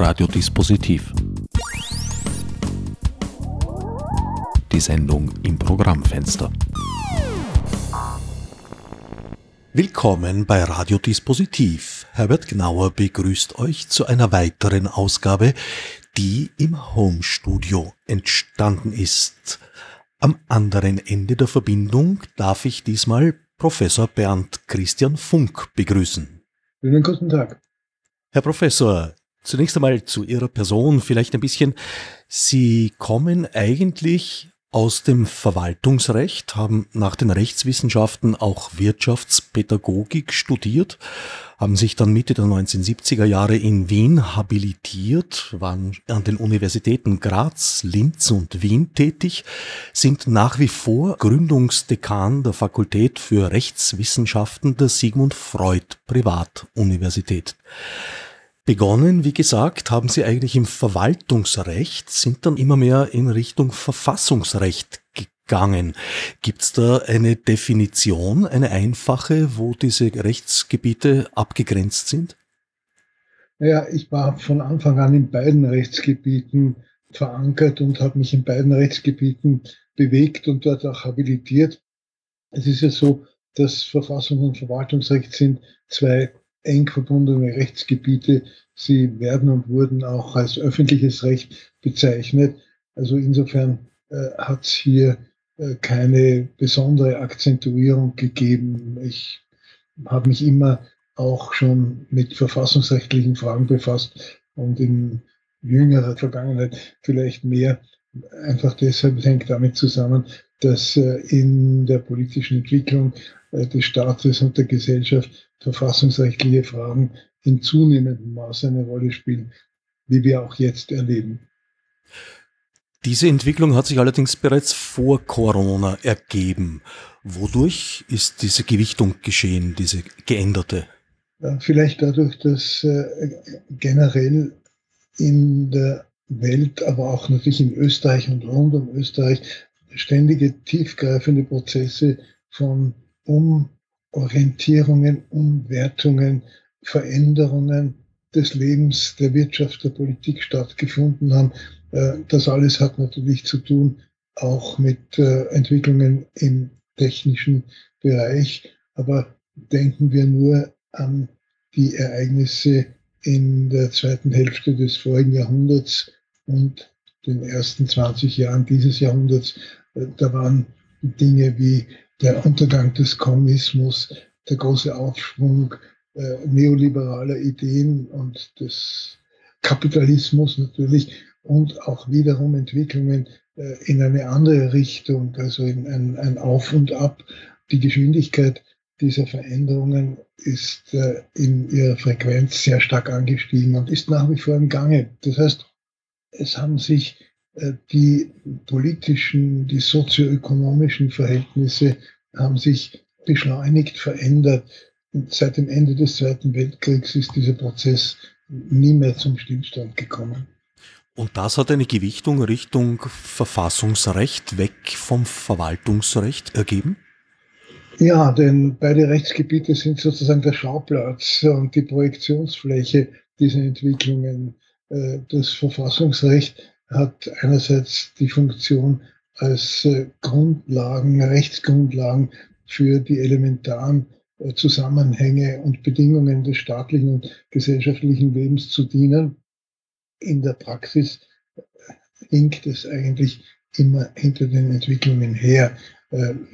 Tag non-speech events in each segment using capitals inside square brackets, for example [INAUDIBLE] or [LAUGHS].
Radiodispositiv. Die Sendung im Programmfenster. Willkommen bei Radiodispositiv. Herbert Gnauer begrüßt euch zu einer weiteren Ausgabe, die im Homestudio entstanden ist. Am anderen Ende der Verbindung darf ich diesmal Professor Bernd Christian Funk begrüßen. Schönen guten Tag. Herr Professor, zunächst einmal zu Ihrer Person vielleicht ein bisschen. Sie kommen eigentlich aus dem Verwaltungsrecht, haben nach den Rechtswissenschaften auch Wirtschaftspädagogik studiert, haben sich dann Mitte der 1970er Jahre in Wien habilitiert, waren an den Universitäten Graz, Linz und Wien tätig, sind nach wie vor Gründungsdekan der Fakultät für Rechtswissenschaften der Sigmund Freud Privatuniversität. Begonnen, wie gesagt, haben sie eigentlich im Verwaltungsrecht, sind dann immer mehr in Richtung Verfassungsrecht gegangen. Gibt es da eine Definition, eine einfache, wo diese Rechtsgebiete abgegrenzt sind? Naja, ich war von Anfang an in beiden Rechtsgebieten verankert und habe mich in beiden Rechtsgebieten bewegt und dort auch habilitiert. Es ist ja so, dass Verfassung und Verwaltungsrecht sind zwei eng verbundene Rechtsgebiete. Sie werden und wurden auch als öffentliches Recht bezeichnet. Also insofern äh, hat es hier äh, keine besondere Akzentuierung gegeben. Ich habe mich immer auch schon mit verfassungsrechtlichen Fragen befasst und in jüngerer Vergangenheit vielleicht mehr. Einfach deshalb hängt damit zusammen, dass äh, in der politischen Entwicklung äh, des Staates und der Gesellschaft verfassungsrechtliche Fragen in zunehmendem Maße eine Rolle spielen, wie wir auch jetzt erleben. Diese Entwicklung hat sich allerdings bereits vor Corona ergeben. Wodurch ist diese Gewichtung geschehen, diese geänderte? Vielleicht dadurch, dass äh, generell in der Welt, aber auch natürlich in Österreich und rund um Österreich ständige tiefgreifende Prozesse von um Orientierungen, Umwertungen, Veränderungen des Lebens, der Wirtschaft, der Politik stattgefunden haben. Äh, das alles hat natürlich zu tun auch mit äh, Entwicklungen im technischen Bereich. Aber denken wir nur an die Ereignisse in der zweiten Hälfte des vorigen Jahrhunderts und den ersten 20 Jahren dieses Jahrhunderts. Äh, da waren Dinge wie der Untergang des Kommunismus, der große Aufschwung äh, neoliberaler Ideen und des Kapitalismus natürlich und auch wiederum Entwicklungen äh, in eine andere Richtung, also in ein, ein Auf und Ab. Die Geschwindigkeit dieser Veränderungen ist äh, in ihrer Frequenz sehr stark angestiegen und ist nach wie vor im Gange. Das heißt, es haben sich die politischen, die sozioökonomischen Verhältnisse haben sich beschleunigt verändert. Und seit dem Ende des Zweiten Weltkriegs ist dieser Prozess nie mehr zum Stillstand gekommen. Und das hat eine Gewichtung Richtung Verfassungsrecht weg vom Verwaltungsrecht ergeben? Ja, denn beide Rechtsgebiete sind sozusagen der Schauplatz und die Projektionsfläche dieser Entwicklungen. Äh, das Verfassungsrecht hat einerseits die Funktion als äh, Grundlagen, Rechtsgrundlagen für die elementaren äh, Zusammenhänge und Bedingungen des staatlichen und gesellschaftlichen Lebens zu dienen. In der Praxis hinkt es eigentlich immer hinter den Entwicklungen her.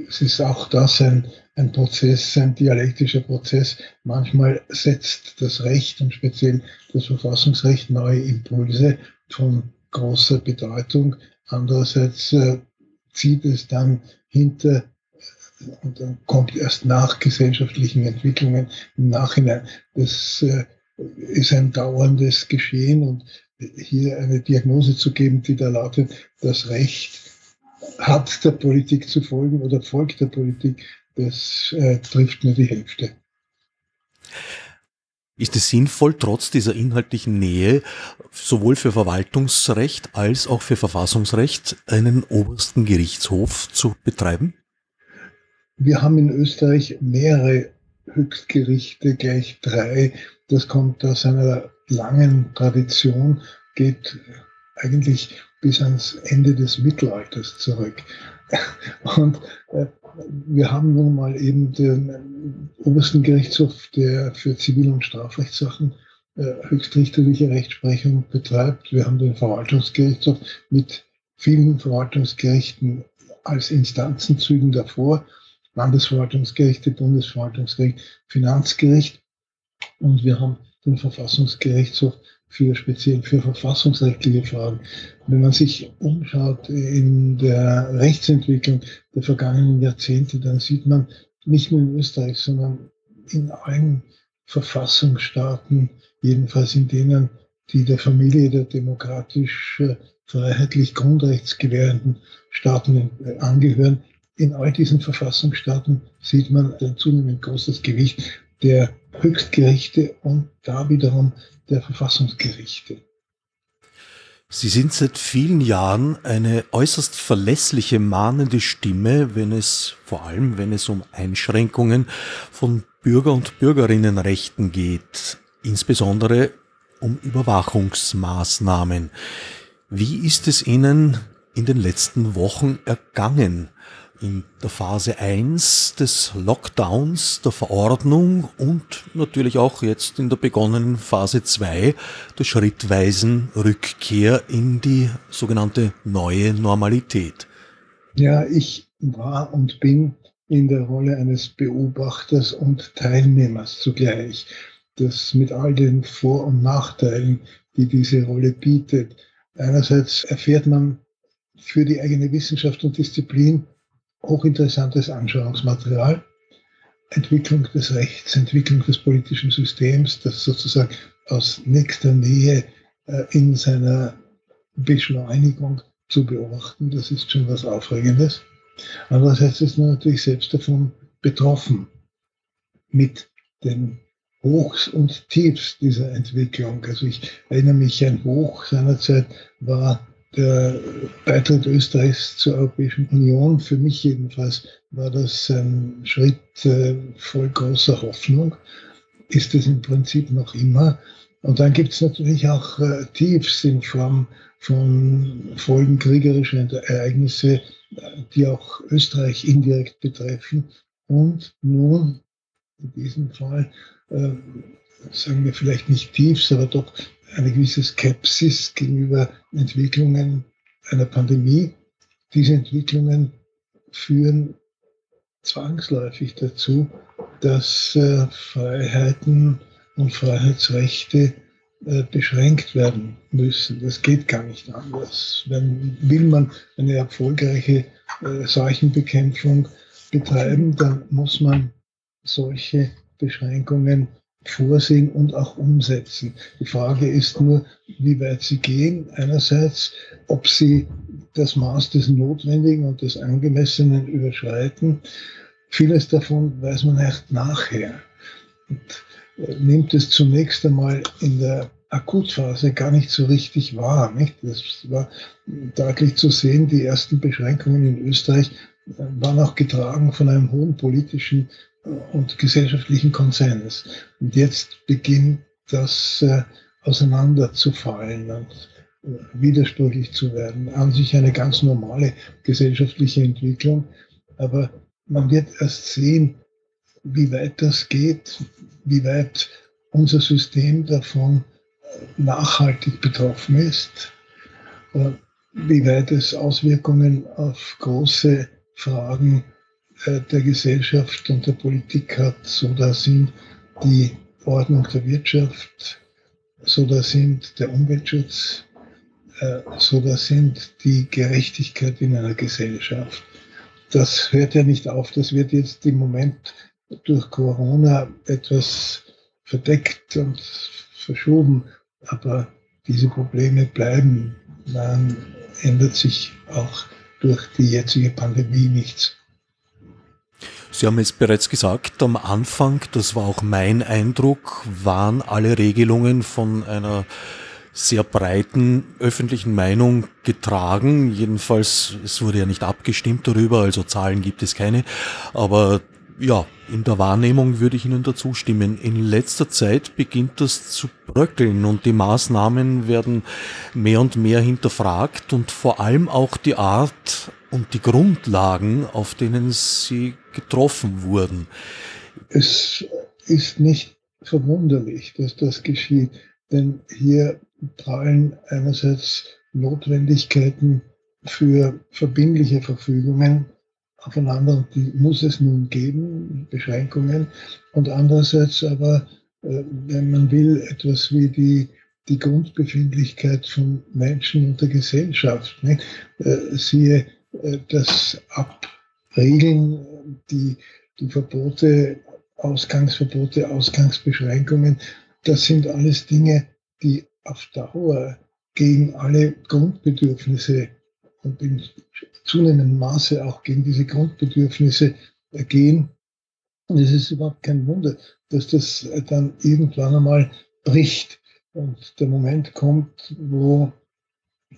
Es ist auch das ein, ein Prozess, ein dialektischer Prozess. Manchmal setzt das Recht und speziell das Verfassungsrecht neue Impulse von großer Bedeutung. Andererseits äh, zieht es dann hinter äh, und dann kommt erst nach gesellschaftlichen Entwicklungen im Nachhinein. Das äh, ist ein dauerndes Geschehen und hier eine Diagnose zu geben, die da lautet, das Recht hat der Politik zu folgen oder folgt der Politik, das äh, trifft nur die Hälfte. Ist es sinnvoll, trotz dieser inhaltlichen Nähe sowohl für Verwaltungsrecht als auch für Verfassungsrecht einen obersten Gerichtshof zu betreiben? Wir haben in Österreich mehrere Höchstgerichte, gleich drei. Das kommt aus einer langen Tradition geht eigentlich bis ans Ende des Mittelalters zurück. [LAUGHS] Und äh, wir haben nun mal eben den obersten Gerichtshof, der für Zivil- und Strafrechtssachen äh, höchstrichterliche Rechtsprechung betreibt. Wir haben den Verwaltungsgerichtshof mit vielen Verwaltungsgerichten als Instanzenzügen davor. Landesverwaltungsgerichte, Bundesverwaltungsgericht, Finanzgericht. Und wir haben den Verfassungsgerichtshof für speziell für verfassungsrechtliche Fragen. Wenn man sich umschaut in der Rechtsentwicklung der vergangenen Jahrzehnte, dann sieht man nicht nur in Österreich, sondern in allen Verfassungsstaaten, jedenfalls in denen, die der Familie der demokratisch freiheitlich grundrechtsgewährenden Staaten angehören, in all diesen Verfassungsstaaten sieht man ein zunehmend großes Gewicht der Höchstgerichte und da wiederum der Verfassungsgerichte. Sie sind seit vielen Jahren eine äußerst verlässliche, mahnende Stimme, wenn es, vor allem wenn es um Einschränkungen von Bürger- und Bürgerinnenrechten geht, insbesondere um Überwachungsmaßnahmen. Wie ist es Ihnen in den letzten Wochen ergangen? In der Phase 1 des Lockdowns, der Verordnung und natürlich auch jetzt in der begonnenen Phase 2 der schrittweisen Rückkehr in die sogenannte neue Normalität. Ja, ich war und bin in der Rolle eines Beobachters und Teilnehmers zugleich. Das mit all den Vor- und Nachteilen, die diese Rolle bietet. Einerseits erfährt man für die eigene Wissenschaft und Disziplin hochinteressantes Anschauungsmaterial. Entwicklung des Rechts, Entwicklung des politischen Systems, das sozusagen aus nächster Nähe äh, in seiner Beschleunigung zu beobachten, das ist schon was Aufregendes. Andererseits ist man natürlich selbst davon betroffen mit den Hochs und Tiefs dieser Entwicklung. Also ich erinnere mich, ein Hoch seinerzeit war der Beitritt Österreichs zur Europäischen Union, für mich jedenfalls, war das ein Schritt äh, voll großer Hoffnung. Ist es im Prinzip noch immer. Und dann gibt es natürlich auch äh, Tiefs in Form von Folgen kriegerischer Ereignisse, die auch Österreich indirekt betreffen. Und nun, in diesem Fall, äh, sagen wir vielleicht nicht Tiefs, aber doch eine gewisse Skepsis gegenüber Entwicklungen einer Pandemie. Diese Entwicklungen führen zwangsläufig dazu, dass äh, Freiheiten und Freiheitsrechte äh, beschränkt werden müssen. Das geht gar nicht anders. Wenn, will man eine erfolgreiche äh, Seuchenbekämpfung betreiben, dann muss man solche Beschränkungen vorsehen und auch umsetzen. Die Frage ist nur, wie weit sie gehen. Einerseits, ob sie das Maß des Notwendigen und des Angemessenen überschreiten. Vieles davon weiß man erst nachher. Und äh, nimmt es zunächst einmal in der Akutphase gar nicht so richtig wahr. Nicht? Das war deutlich zu sehen, die ersten Beschränkungen in Österreich äh, waren auch getragen von einem hohen politischen und gesellschaftlichen Konsens. Und jetzt beginnt das äh, auseinanderzufallen und äh, widersprüchlich zu werden. An sich eine ganz normale gesellschaftliche Entwicklung, aber man wird erst sehen, wie weit das geht, wie weit unser System davon äh, nachhaltig betroffen ist, äh, wie weit es Auswirkungen auf große Fragen der Gesellschaft und der Politik hat. So da sind die Ordnung der Wirtschaft, so da sind der Umweltschutz, äh, so da sind die Gerechtigkeit in einer Gesellschaft. Das hört ja nicht auf, das wird jetzt im Moment durch Corona etwas verdeckt und verschoben, aber diese Probleme bleiben. Man ändert sich auch durch die jetzige Pandemie nichts. Sie haben es bereits gesagt, am Anfang, das war auch mein Eindruck, waren alle Regelungen von einer sehr breiten öffentlichen Meinung getragen. Jedenfalls, es wurde ja nicht abgestimmt darüber, also Zahlen gibt es keine. Aber Ja, in der Wahrnehmung würde ich Ihnen dazu stimmen. In letzter Zeit beginnt das zu bröckeln und die Maßnahmen werden mehr und mehr hinterfragt und vor allem auch die Art und die Grundlagen, auf denen sie getroffen wurden. Es ist nicht verwunderlich, dass das geschieht, denn hier prallen einerseits Notwendigkeiten für verbindliche Verfügungen aufeinander die muss es nun geben, Beschränkungen. Und andererseits aber, äh, wenn man will, etwas wie die, die Grundbefindlichkeit von Menschen und der Gesellschaft. Nicht? Äh, siehe das Abregeln, die, die Verbote, Ausgangsverbote, Ausgangsbeschränkungen, das sind alles Dinge, die auf Dauer gegen alle Grundbedürfnisse und in zunehmendem Maße auch gegen diese Grundbedürfnisse gehen. Und es ist überhaupt kein Wunder, dass das dann irgendwann einmal bricht und der Moment kommt, wo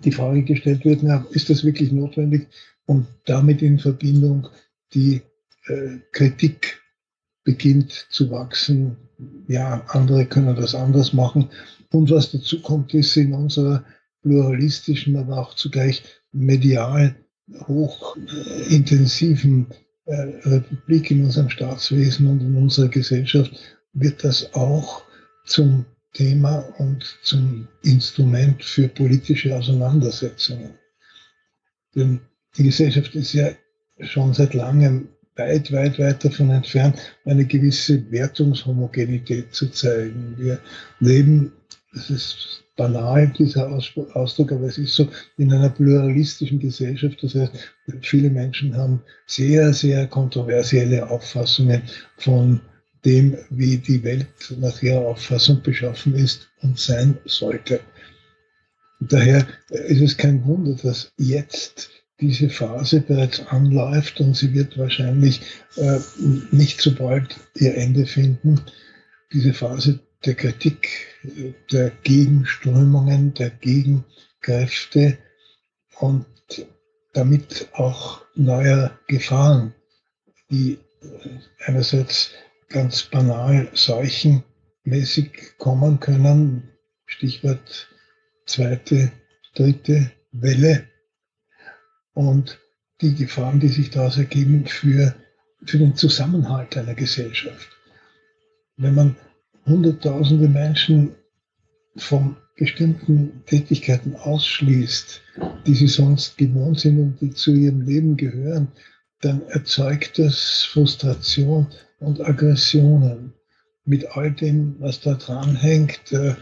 die Frage gestellt wird, na, ist das wirklich notwendig? Und damit in Verbindung die äh, Kritik beginnt zu wachsen. Ja, andere können das anders machen. Und was dazu kommt, ist in unserer pluralistischen, aber auch zugleich medial hochintensiven äh, Republik in unserem Staatswesen und in unserer Gesellschaft wird das auch zum Thema und zum Instrument für politische Auseinandersetzungen. Denn die Gesellschaft ist ja schon seit langem weit, weit, weit davon entfernt, eine gewisse Wertungshomogenität zu zeigen. Wir leben, das ist banal, dieser Ausdruck, aber es ist so in einer pluralistischen Gesellschaft. Das heißt, viele Menschen haben sehr, sehr kontroversielle Auffassungen von dem, wie die Welt nach ihrer Auffassung beschaffen ist und sein sollte. daher ist es kein Wunder, dass jetzt diese Phase bereits anläuft und sie wird wahrscheinlich äh, nicht so bald ihr Ende finden. Diese Phase der Kritik, der Gegenströmungen, der Gegenkräfte und damit auch neuer Gefahren, die einerseits ganz banal seuchenmäßig kommen können, Stichwort zweite, dritte Welle und die Gefahren, die sich daraus ergeben für, für den Zusammenhalt einer Gesellschaft. Wenn man Hunderttausende Menschen von bestimmten Tätigkeiten ausschließt, die sie sonst gewohnt sind und die zu ihrem Leben gehören, dann erzeugt das Frustration und Aggressionen mit all dem, was da dranhängt, äh,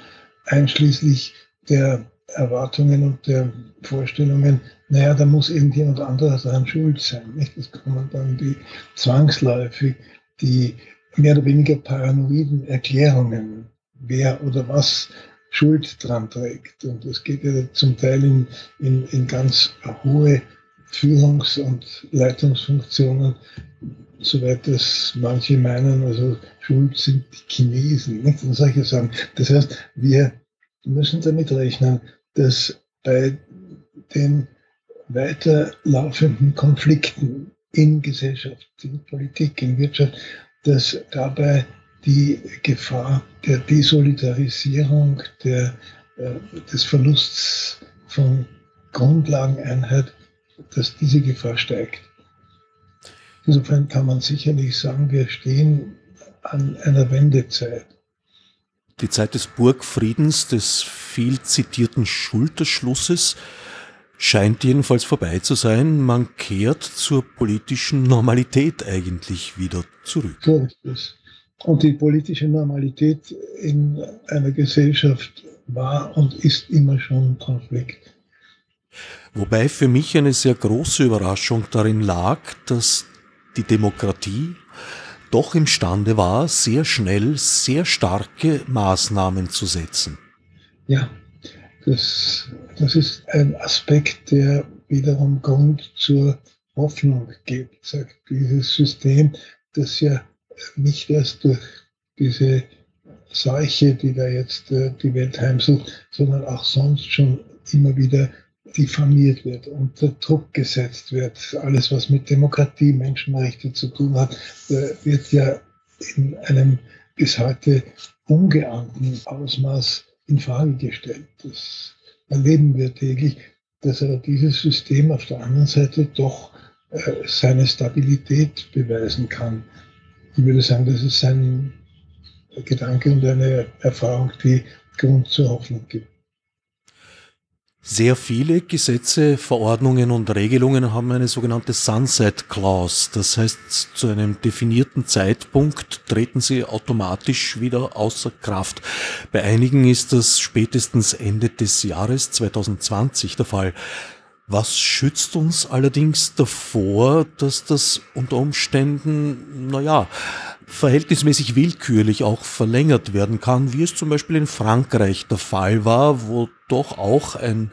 einschließlich der Erwartungen und der Vorstellungen, naja, da muss irgendjemand anderes daran schuld sein. Nicht? Das kommen dann die zwangsläufig, die mehr oder weniger paranoiden Erklärungen, wer oder was Schuld dran trägt. Und das geht ja zum Teil in, in, in ganz hohe Führungs- und Leitungsfunktionen, soweit das manche meinen, also Schuld sind die Chinesen, nicht? Und solche Sachen. Das heißt, wir müssen damit rechnen, dass bei den weiterlaufenden Konflikten in Gesellschaft, in Politik, in Wirtschaft dass dabei die Gefahr der Desolidarisierung, der, äh, des Verlusts von Grundlageneinheit, dass diese Gefahr steigt. Insofern kann man sicherlich sagen, wir stehen an einer Wendezeit. Die Zeit des Burgfriedens, des viel zitierten Schulterschlusses, scheint jedenfalls vorbei zu sein. Man kehrt zur politischen Normalität eigentlich wieder zurück. So ist es. Und die politische Normalität in einer Gesellschaft war und ist immer schon Konflikt. Wobei für mich eine sehr große Überraschung darin lag, dass die Demokratie doch imstande war, sehr schnell sehr starke Maßnahmen zu setzen. Ja, das, das ist ein Aspekt, der wiederum Grund zur Hoffnung gibt, sagt dieses System, das ja nicht erst durch diese Seuche, die da jetzt äh, die Welt heimsucht, sondern auch sonst schon immer wieder diffamiert wird, unter Druck gesetzt wird. Alles, was mit Demokratie, Menschenrechte zu tun hat, äh, wird ja in einem bis heute ungeahnten Ausmaß in Frage gestellt. Das erleben wir täglich, dass aber dieses System auf der anderen Seite doch äh, seine Stabilität beweisen kann. Ich würde sagen, das ist ein Gedanke und eine Erfahrung, die Grund zur Hoffnung gibt. Sehr viele Gesetze, Verordnungen und Regelungen haben eine sogenannte Sunset Clause. Das heißt, zu einem definierten Zeitpunkt treten sie automatisch wieder außer Kraft. Bei einigen ist das spätestens Ende des Jahres 2020 der Fall. Was schützt uns allerdings davor, dass das unter Umständen, naja, verhältnismäßig willkürlich auch verlängert werden kann, wie es zum Beispiel in Frankreich der Fall war, wo doch auch ein,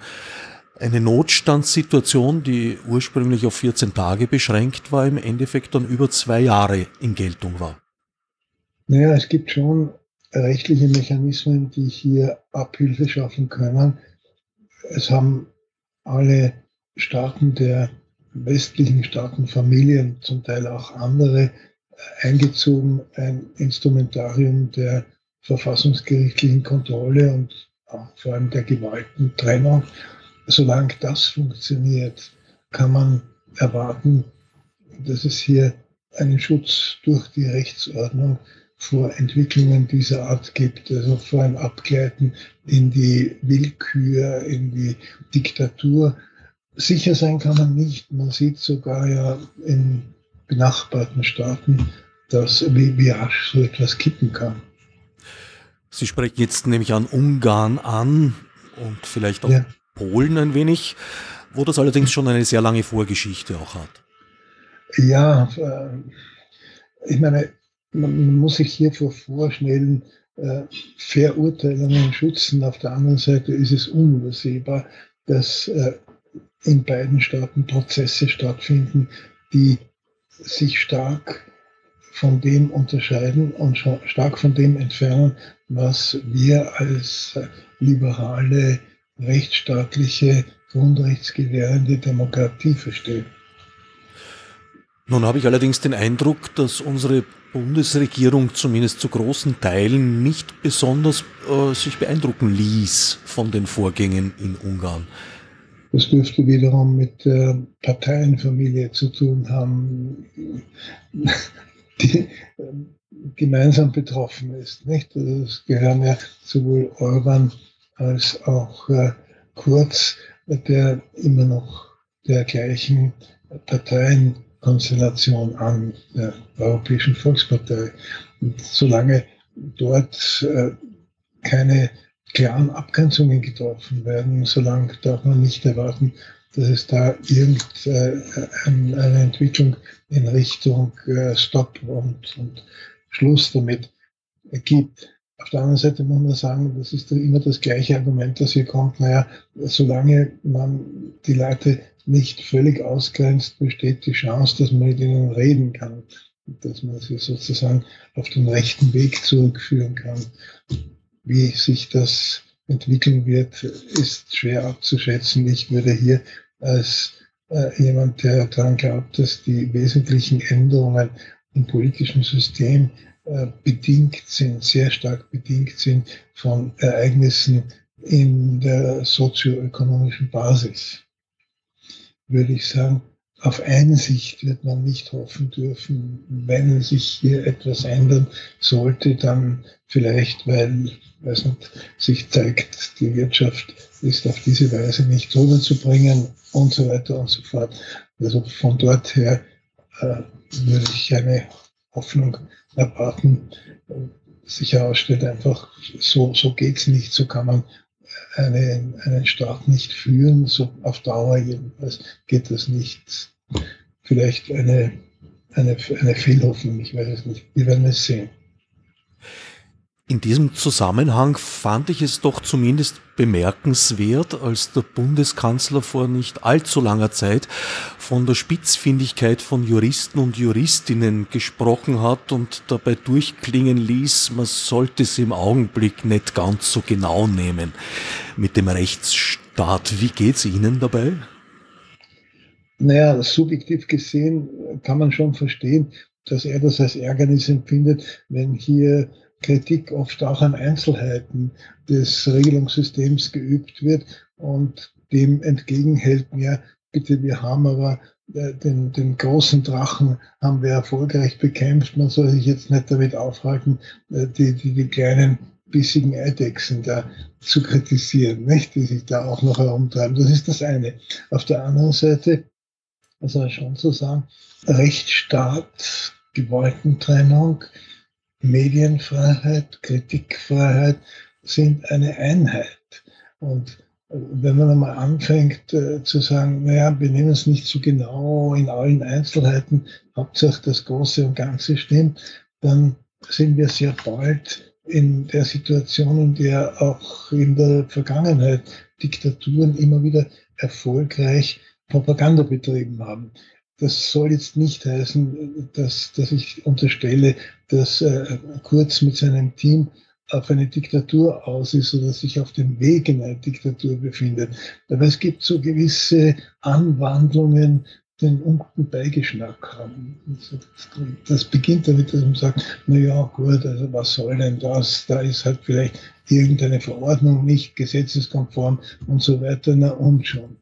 eine Notstandssituation, die ursprünglich auf 14 Tage beschränkt war, im Endeffekt dann über zwei Jahre in Geltung war. Naja, es gibt schon rechtliche Mechanismen, die hier Abhilfe schaffen können. Es haben alle Staaten der westlichen Staatenfamilien, zum Teil auch andere, eingezogen ein Instrumentarium der verfassungsgerichtlichen Kontrolle und vor allem der Gewaltentrennung. Solange das funktioniert, kann man erwarten, dass es hier einen Schutz durch die Rechtsordnung vor Entwicklungen dieser Art gibt, also vor ein Abgleiten in die Willkür, in die Diktatur. Sicher sein kann man nicht. Man sieht sogar ja in benachbarten Staaten, dass wie, rasch so etwas kippen kann. Sie sprechen jetzt nämlich an Ungarn an und vielleicht auch ja. Polen ein wenig, wo das allerdings schon eine sehr lange Vorgeschichte auch hat. Ja, äh, ich meine, man muss sich hier vor vorschnellen äh, Verurteilungen schützen. Auf der anderen Seite ist es unübersehbar, dass äh, in beiden Staaten Prozesse stattfinden, die sich stark von dem unterscheiden und stark von dem entfernen, was wir als liberale, rechtsstaatliche, grundrechtsgewährende Demokratie verstehen. Nun habe ich allerdings den Eindruck, dass unsere Bundesregierung zumindest zu großen Teilen nicht besonders äh, sich beeindrucken ließ von den Vorgängen in Ungarn. Das dürfte wiederum mit der Parteienfamilie zu tun haben, die ähm, gemeinsam betroffen ist. Nicht? Also es gehören ja sowohl Orban als auch äh, Kurz, der immer noch der gleichen Parteien Konstellation an der Europäischen Volkspartei. Und solange dort äh, keine klaren Abgrenzungen getroffen werden, solange darf man nicht erwarten, dass es da irgendeine Entwicklung in Richtung äh, Stopp und, und Schluss damit gibt. Auf der anderen Seite muss man sagen, das ist immer das gleiche Argument, das hier kommt. Naja, solange man die Leute nicht völlig ausgrenzt, besteht die Chance, dass man mit ihnen reden kann, dass man sie sozusagen auf den rechten Weg zurückführen kann. Wie sich das entwickeln wird, ist schwer abzuschätzen. Ich würde hier als äh, jemand, der daran glaubt, dass die wesentlichen Änderungen im politischen System äh, bedingt sind, sehr stark bedingt sind von Ereignissen in der sozioökonomischen Basis würde ich sagen, auf Einsicht wird man nicht hoffen dürfen. Wenn sich hier etwas ändern sollte, dann vielleicht, weil weiß nicht, sich zeigt, die Wirtschaft ist auf diese Weise nicht rüberzubringen und so weiter und so fort. Also von dort her äh, würde ich eine Hoffnung erwarten, sich herausstellt einfach, so, so geht's nicht, so kann man eine, einen Staat nicht führen, so auf Dauer jedenfalls geht das nicht. Vielleicht eine, eine, eine Fehlhoffnung, ich weiß es nicht. Wir werden es sehen. In diesem Zusammenhang fand ich es doch zumindest bemerkenswert, als der Bundeskanzler vor nicht allzu langer Zeit von der Spitzfindigkeit von Juristen und Juristinnen gesprochen hat und dabei durchklingen ließ, man sollte es im Augenblick nicht ganz so genau nehmen mit dem Rechtsstaat. Wie geht es Ihnen dabei? Naja, subjektiv gesehen kann man schon verstehen, dass er das als Ärgernis empfindet, wenn hier Kritik oft auch an Einzelheiten des Regelungssystems geübt wird und dem entgegenhält, ja, bitte, wir haben aber äh, den, den großen Drachen haben wir erfolgreich bekämpft. Man soll sich jetzt nicht damit aufhalten, äh, die, die, die kleinen bissigen Eidechsen da zu kritisieren, nicht? die sich da auch noch herumtreiben. Das ist das eine. Auf der anderen Seite, also schon zu sagen, Rechtsstaat, Gewaltentrennung, Medienfreiheit, Kritikfreiheit sind eine Einheit. Und wenn man einmal anfängt äh, zu sagen, naja, wir nehmen es nicht so genau in allen Einzelheiten, Hauptsache das Große und Ganze stimmt, dann sind wir sehr bald in der Situation, in der auch in der Vergangenheit Diktaturen immer wieder erfolgreich Propaganda betrieben haben. Das soll jetzt nicht heißen, dass, dass ich unterstelle, dass äh, Kurz mit seinem Team auf eine Diktatur aus ist oder sich auf dem Weg in eine Diktatur befindet. Aber es gibt so gewisse Anwandlungen, die einen unguten Beigeschmack haben. Das beginnt damit, dass man sagt, na ja, gut, also was soll denn das? Da ist halt vielleicht irgendeine Verordnung nicht gesetzeskonform und so weiter, na und schon.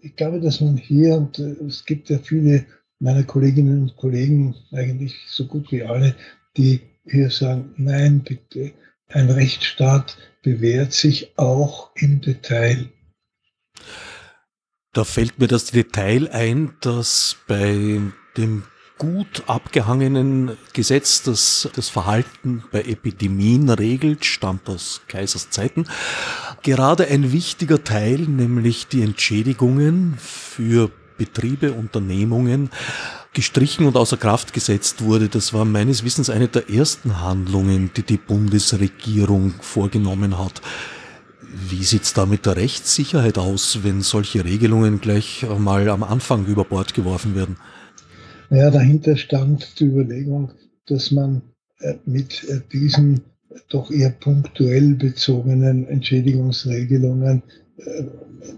Ich glaube, dass man hier, und es gibt ja viele meiner Kolleginnen und Kollegen, eigentlich so gut wie alle, die wir sagen, nein, bitte, ein Rechtsstaat bewährt sich auch im Detail. Da fällt mir das Detail ein, dass bei dem gut abgehangenen Gesetz, das das Verhalten bei Epidemien regelt, stammt aus Kaisers Zeiten, gerade ein wichtiger Teil, nämlich die Entschädigungen für Betriebe, Unternehmungen gestrichen und außer Kraft gesetzt wurde. Das war meines Wissens eine der ersten Handlungen, die die Bundesregierung vorgenommen hat. Wie sieht's da mit der Rechtssicherheit aus, wenn solche Regelungen gleich mal am Anfang über Bord geworfen werden? Naja, dahinter stand die Überlegung, dass man äh, mit äh, diesen doch eher punktuell bezogenen Entschädigungsregelungen äh,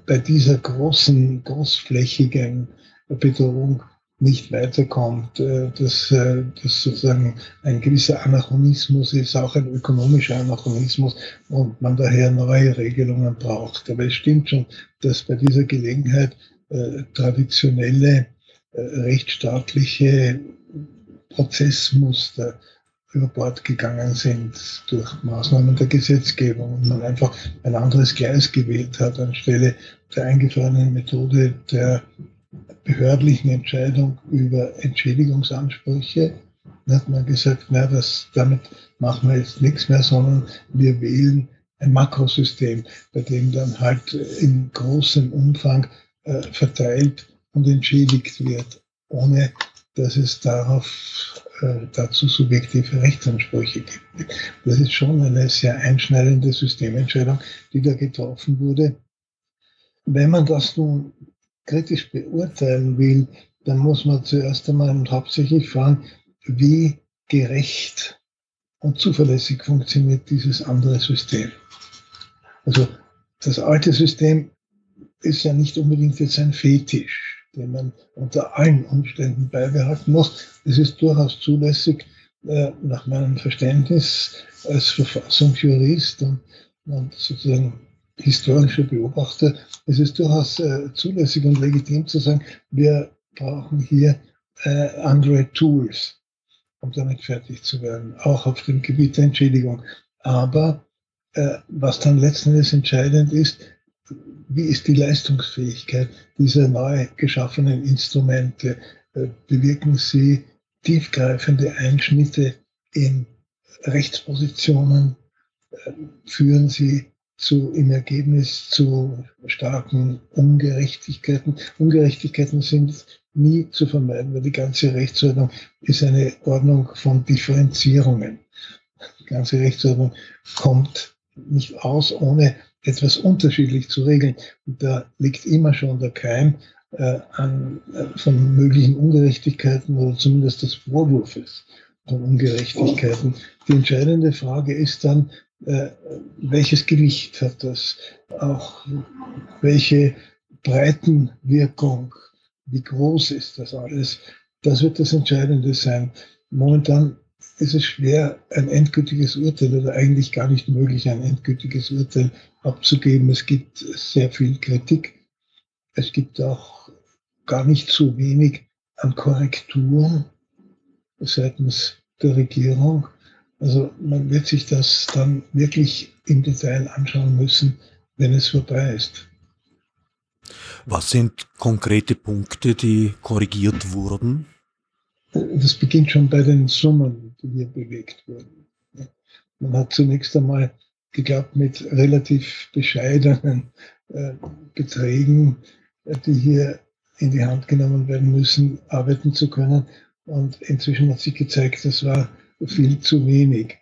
bei dieser großen, großflächigen Bedrohung nicht weiterkommt, dass äh, das sozusagen ein gewisser Anachronismus ist, auch ein ökonomischer Anachronismus und man daher neue Regelungen braucht. Aber es stimmt schon, dass bei dieser Gelegenheit äh, traditionelle rechtsstaatliche Prozessmuster über Bord gegangen sind durch Maßnahmen der Gesetzgebung und man einfach ein anderes Gleis gewählt hat anstelle der eingefahrenen Methode der behördlichen Entscheidung über Entschädigungsansprüche. Da hat man gesagt, na, das, damit machen wir jetzt nichts mehr, sondern wir wählen ein Makrosystem, bei dem dann halt in großem Umfang äh, verteilt und entschädigt wird, ohne dass es darauf äh, dazu subjektive Rechtsansprüche gibt. Das ist schon eine sehr einschneidende Systementscheidung, die da getroffen wurde. Wenn man das nun kritisch beurteilen will, dann muss man zuerst einmal und hauptsächlich fragen, wie gerecht und zuverlässig funktioniert dieses andere System. Also das alte System ist ja nicht unbedingt jetzt ein Fetisch den man unter allen Umständen beibehalten muss. Es ist durchaus zulässig, äh, nach meinem Verständnis als Verfassungsjurist und, sozusagen historischer Beobachter, es ist durchaus äh, zulässig und legitim zu sagen, wir brauchen hier äh, andere Tools, um damit fertig zu werden, auch auf dem Gebiet der Entschädigung. Aber äh, was dann letzten Endes entscheidend ist, wie ist die Leistungsfähigkeit dieser neu geschaffenen Instrumente? Äh, bewirken sie tiefgreifende Einschnitte in Rechtspositionen? Äh, führen sie zu, im Ergebnis zu starken Ungerechtigkeiten? Ungerechtigkeiten sind nie zu vermeiden, weil die ganze Rechtsordnung ist eine Ordnung von Differenzierungen. Die ganze Rechtsordnung kommt nicht aus, ohne etwas unterschiedlich zu regeln. Und da liegt immer schon der Keim äh, an, äh, von möglichen Ungerechtigkeiten oder zumindest des Vorwurfs von Ungerechtigkeiten. Die entscheidende Frage ist dann, äh, welches Gewicht hat das, auch welche Breitenwirkung, wie groß ist das alles, das wird das Entscheidende sein. Momentan ist es schwer, ein endgültiges Urteil oder eigentlich gar nicht möglich, ein endgültiges Urteil abzugeben. Es gibt sehr viel Kritik. Es gibt auch gar nicht so wenig an Korrekturen seitens der Regierung. Also man wird sich das dann wirklich im Detail anschauen müssen, wenn es vorbei ist. Was sind konkrete Punkte, die korrigiert wurden? Das beginnt schon bei den Summen, die hier bewegt wurden. Man hat zunächst einmal geglaubt, mit relativ bescheidenen äh, Beträgen, äh, die hier in die Hand genommen werden müssen, arbeiten zu können. Und inzwischen hat sich gezeigt, das war viel zu wenig.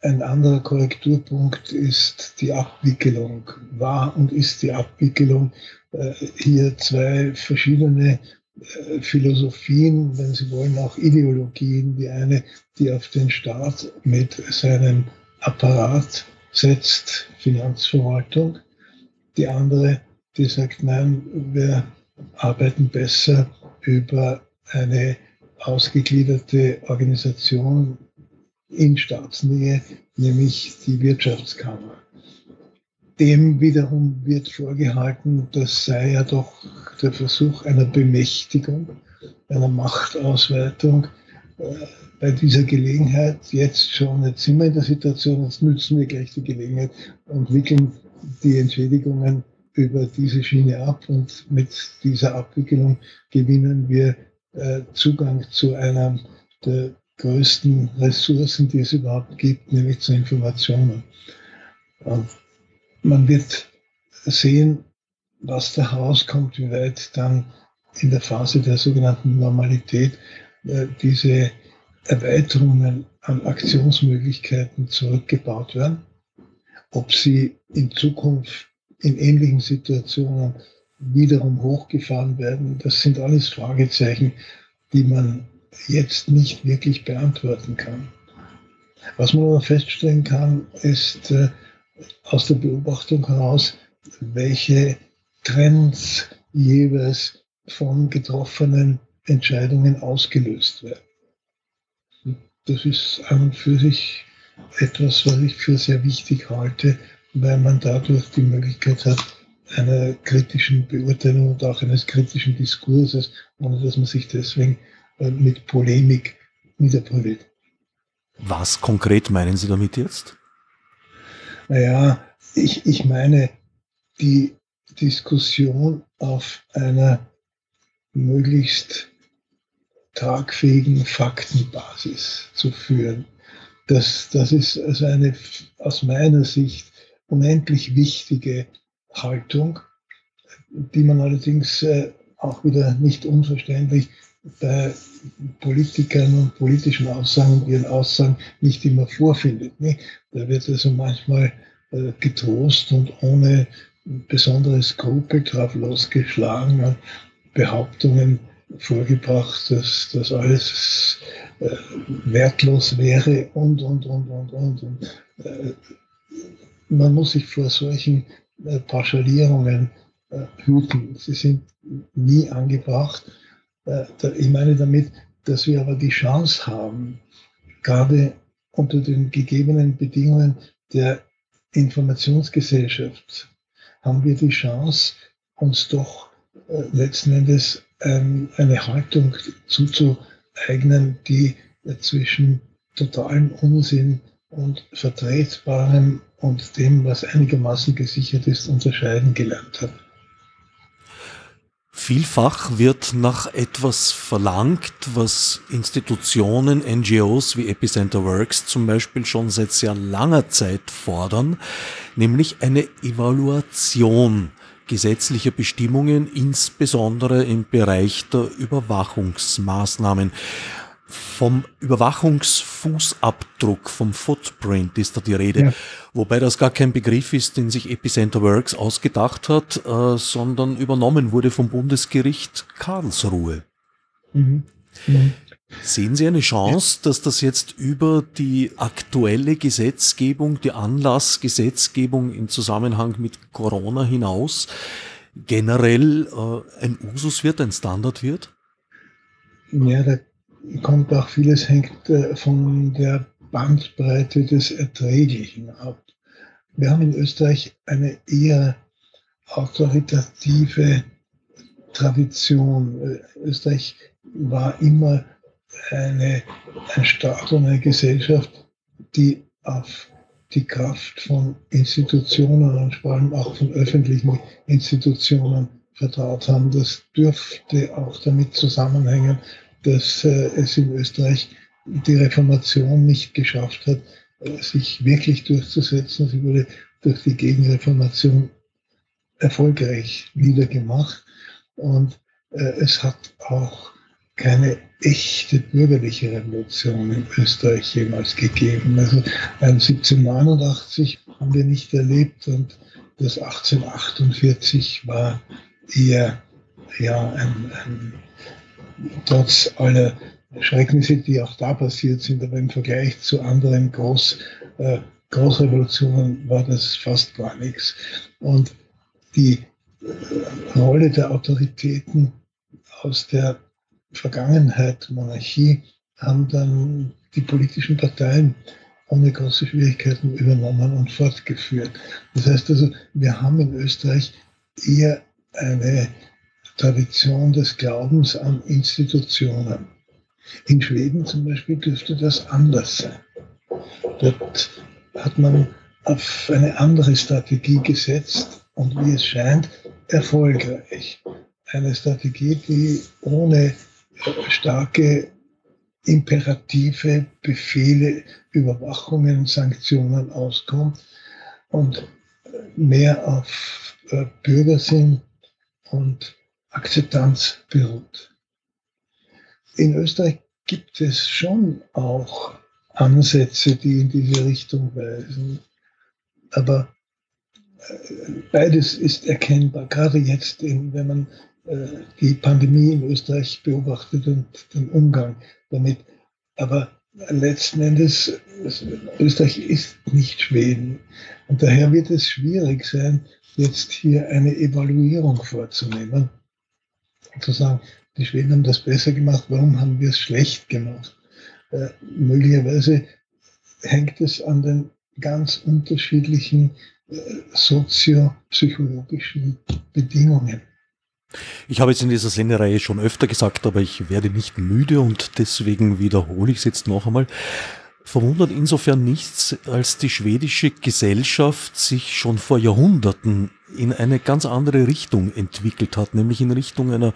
Ein anderer Korrekturpunkt ist die Abwicklung. War und ist die Abwicklung äh, hier zwei verschiedene Philosophien, wenn Sie wollen, auch Ideologien. Die eine, die auf den Staat mit seinem Apparat setzt, Finanzverwaltung. Die andere, die sagt, nein, wir arbeiten besser über eine ausgegliederte Organisation in Staatsnähe, nämlich die Wirtschaftskammer. Dem wiederum wird vorgehalten, das sei ja doch der Versuch einer Bemächtigung, einer Machtausweitung. Äh, bei dieser Gelegenheit, jetzt schon, jetzt sind wir in der Situation, jetzt nützen wir gleich die Gelegenheit und wickeln die Entschädigungen über diese Schiene ab und mit dieser Abwicklung gewinnen wir äh, Zugang zu einer der größten Ressourcen, die es überhaupt gibt, nämlich zu Informationen. Und man wird sehen, was da herauskommt, wie weit dann in der Phase der sogenannten Normalität äh, diese Erweiterungen an Aktionsmöglichkeiten zurückgebaut werden. Ob sie in Zukunft in ähnlichen Situationen wiederum hochgefahren werden, das sind alles Fragezeichen, die man jetzt nicht wirklich beantworten kann. Was man aber feststellen kann, ist äh, aus der Beobachtung heraus, welche Trends jeweils von getroffenen Entscheidungen ausgelöst werden. Das ist an und für sich etwas, was ich für sehr wichtig halte, weil man dadurch die Möglichkeit hat, einer kritischen Beurteilung und auch eines kritischen Diskurses, ohne dass man sich deswegen äh, mit Polemik niederbrüllt. Was konkret meinen Sie damit jetzt? Naja, ich, ich meine die Diskussion auf einer möglichst tragfähigen Faktenbasis zu führen. Das, das ist also eine aus meiner Sicht unendlich wichtige Haltung, die man allerdings äh, auch wieder nicht unverständlich bei Politikern und politischen Aussagen und ihren Aussagen nicht immer vorfindet. Da wird also manchmal äh, getrost und ohne besondere Skrupel drauf losgeschlagen und Behauptungen vorgebracht, dass das alles äh, wertlos wäre und, und, und, und, und. und äh, man muss sich vor solchen äh, Pauschalierungen äh, hüten. Sie sind nie angebracht äh, ich meine damit, dass wir aber die Chance haben, gerade unter den gegebenen Bedingungen der Informationsgesellschaft, haben wir die Chance, uns doch äh, letzten Endes ähm, eine Haltung zuzueignen, die zwischen totalem Unsinn und vertretbarem und dem, was einigermaßen gesichert ist, unterscheiden gelernt hat. Vielfach wird nach etwas verlangt, was Institutionen, NGOs wie Epicenter Works zum Beispiel schon seit sehr langer Zeit fordern, nämlich eine Evaluation gesetzlicher Bestimmungen, insbesondere im Bereich der Überwachungsmaßnahmen. Vom Überwachungsfußabdruck, vom Footprint ist da die Rede. Ja. Wobei das gar kein Begriff ist, den sich Epicenter Works ausgedacht hat, äh, sondern übernommen wurde vom Bundesgericht Karlsruhe. Mhm. Mhm. Sehen Sie eine Chance, dass das jetzt über die aktuelle Gesetzgebung, die Anlassgesetzgebung im Zusammenhang mit Corona hinaus generell äh, ein Usus wird, ein Standard wird? Ja, da kommt auch vieles hängt äh, von der Bandbreite des Erträglichen ab. Wir haben in Österreich eine eher autoritative Tradition. Äh, Österreich war immer eine, ein Staat und eine Gesellschaft, die auf die Kraft von Institutionen und vor allem auch von öffentlichen Institutionen vertraut haben. Das dürfte auch damit zusammenhängen, dass äh, es in Österreich die Reformation nicht geschafft hat, äh, sich wirklich durchzusetzen. Sie wurde durch die Gegenreformation erfolgreich niedergemacht. Und äh, es hat auch keine echte bürgerliche Revolution in Österreich jemals gegeben. Also 1789 haben wir nicht erlebt und das 1848 war eher ja, ein, ein, trotz aller Schrecknisse, die auch da passiert sind, aber im Vergleich zu anderen Groß, äh, Großrevolutionen war das fast gar nichts. Und die äh, Rolle der Autoritäten aus der Vergangenheit, Monarchie, haben dann die politischen Parteien ohne große Schwierigkeiten übernommen und fortgeführt. Das heißt also, wir haben in Österreich eher eine Tradition des Glaubens an Institutionen. In Schweden zum Beispiel dürfte das anders sein. Dort hat man auf eine andere Strategie gesetzt und wie es scheint, erfolgreich. Eine Strategie, die ohne starke imperative Befehle, Überwachungen, Sanktionen auskommt und mehr auf äh, Bürgersinn und Akzeptanz beruht. In Österreich gibt es schon auch Ansätze, die in diese Richtung weisen, aber äh, beides ist erkennbar, gerade jetzt, wenn man äh, die Pandemie in Österreich beobachtet und den Umgang damit. Aber letzten Endes, Österreich ist nicht Schweden. Und daher wird es schwierig sein, jetzt hier eine Evaluierung vorzunehmen. Zu sagen, die Schweden haben das besser gemacht, warum haben wir es schlecht gemacht? Äh, möglicherweise hängt es an den ganz unterschiedlichen äh, soziopsychologischen Bedingungen. Ich habe jetzt in dieser Sendereihe schon öfter gesagt, aber ich werde nicht müde und deswegen wiederhole ich es jetzt noch einmal. Verwundert insofern nichts, als die schwedische Gesellschaft sich schon vor Jahrhunderten in eine ganz andere Richtung entwickelt hat, nämlich in Richtung einer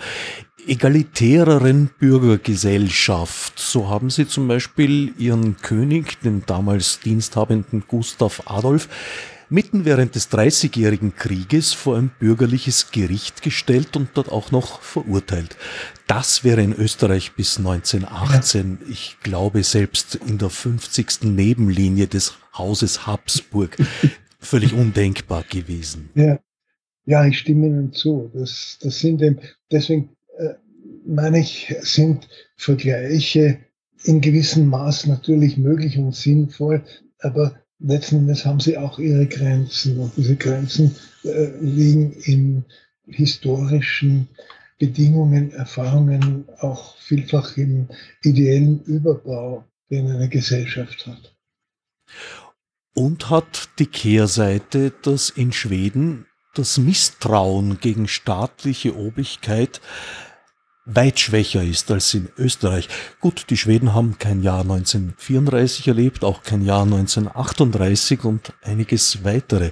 egalitäreren Bürgergesellschaft. So haben sie zum Beispiel ihren König, den damals diensthabenden Gustav Adolf, mitten während des Dreißigjährigen Krieges vor ein bürgerliches Gericht gestellt und dort auch noch verurteilt. Das wäre in Österreich bis 1918, ja. ich glaube selbst in der 50. Nebenlinie des Hauses Habsburg, völlig undenkbar gewesen. Ja, ja ich stimme Ihnen zu. Das, das sind eben, deswegen äh, meine ich, sind Vergleiche in gewissem Maß natürlich möglich und sinnvoll, aber letzten Endes haben sie auch ihre Grenzen und diese Grenzen äh, liegen in historischen Bedingungen, Erfahrungen, auch vielfach im ideellen Überbau, den eine Gesellschaft hat. Und hat die Kehrseite, dass in Schweden das Misstrauen gegen staatliche Obrigkeit weit schwächer ist als in Österreich. Gut, die Schweden haben kein Jahr 1934 erlebt, auch kein Jahr 1938 und einiges weitere.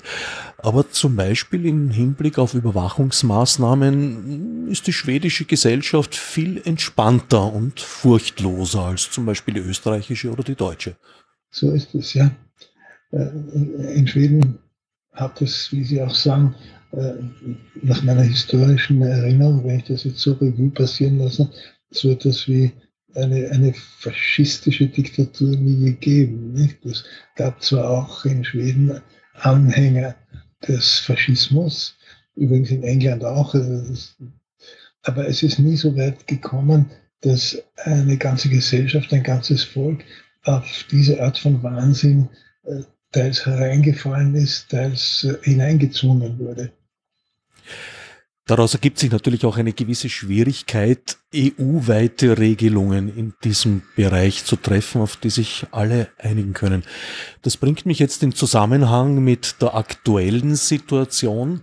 Aber zum Beispiel im Hinblick auf Überwachungsmaßnahmen ist die schwedische Gesellschaft viel entspannter und furchtloser als zum Beispiel die österreichische oder die deutsche. So ist es, ja. Äh, in Schweden hat es, wie Sie auch sagen, äh, nach meiner historischen Erinnerung, wenn ich das jetzt so Revue passieren lasse, so etwas wie eine, eine faschistische Diktatur nie gegeben. Nicht? Es gab zwar auch in Schweden Anhänger des Faschismus, übrigens in England auch, das, aber es ist nie so weit gekommen, dass eine ganze Gesellschaft, ein ganzes Volk auf diese Art von Wahnsinn äh, teils hereingefallen ist, teils äh, hineingezwungen wurde. Daraus ergibt sich natürlich auch eine gewisse Schwierigkeit, EU-weite Regelungen in diesem Bereich zu treffen, auf die sich alle einigen können. Das bringt mich jetzt in Zusammenhang mit der aktuellen Situation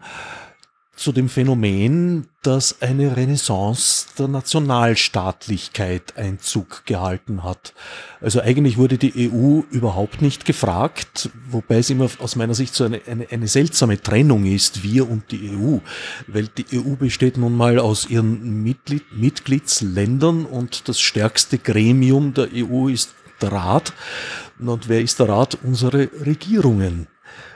zu dem Phänomen, dass eine Renaissance der Nationalstaatlichkeit Einzug gehalten hat. Also eigentlich wurde die EU überhaupt nicht gefragt, wobei es immer aus meiner Sicht so eine, eine, eine seltsame Trennung ist, wir und die EU, weil die EU besteht nun mal aus ihren Mitglied, Mitgliedsländern und das stärkste Gremium der EU ist der Rat. Und wer ist der Rat? Unsere Regierungen.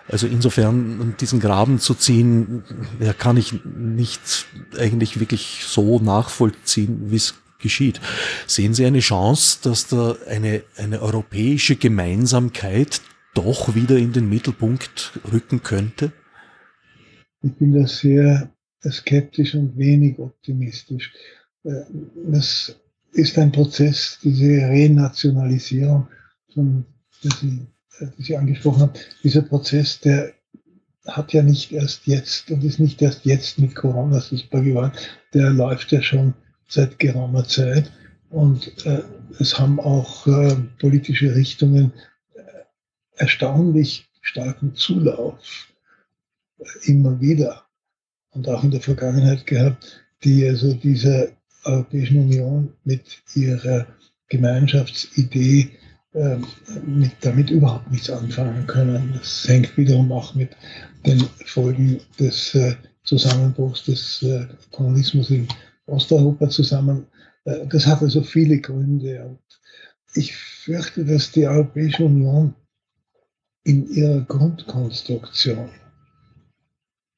Also insofern diesen Graben zu ziehen, ja, kann ich nicht eigentlich wirklich so nachvollziehen, wie es geschieht. Sehen Sie eine Chance, dass da eine, eine europäische Gemeinsamkeit doch wieder in den Mittelpunkt rücken könnte? Ich bin da sehr skeptisch und wenig optimistisch. Äh, das ist ein Prozess, diese Renationalisierung, von der Sie die Sie angesprochen haben, dieser Prozess, der hat ja nicht erst jetzt und ist nicht erst jetzt mit Corona sichtbar geworden, der läuft ja schon seit geraumer Zeit. Und äh, es haben auch äh, politische Richtungen äh, erstaunlich starken Zulauf äh, immer wieder und auch in der Vergangenheit gehabt, die also dieser Europäischen Union mit ihrer Gemeinschaftsidee ähm, mit, damit überhaupt nichts anfangen können. Das hängt wiederum auch mit den Folgen des äh, Zusammenbruchs des äh, Kommunismus in Osteuropa zusammen. Äh, das hat also viele Gründe. Und ich fürchte, dass die Europäische Union in ihrer Grundkonstruktion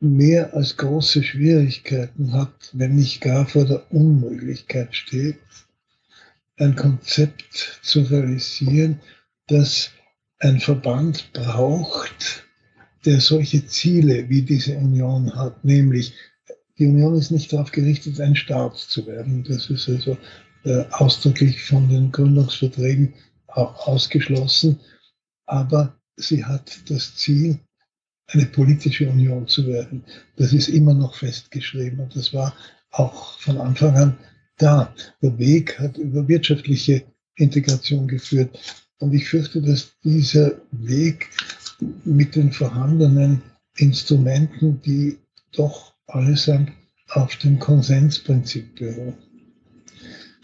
mehr als große Schwierigkeiten hat, wenn nicht gar vor der Unmöglichkeit steht, ein Konzept zu realisieren, das ein Verband braucht, der solche Ziele wie diese Union hat, nämlich die Union ist nicht darauf gerichtet, ein Staat zu werden. Das ist also äh, ausdrücklich von den Gründungsverträgen auch ausgeschlossen. Aber sie hat das Ziel, eine politische Union zu werden. Das ist immer noch festgeschrieben und das war auch von Anfang an da. Der Weg hat über wirtschaftliche Integration geführt. Und ich fürchte, dass dieser Weg mit den vorhandenen Instrumenten, die doch allesamt auf dem Konsensprinzip beruhen,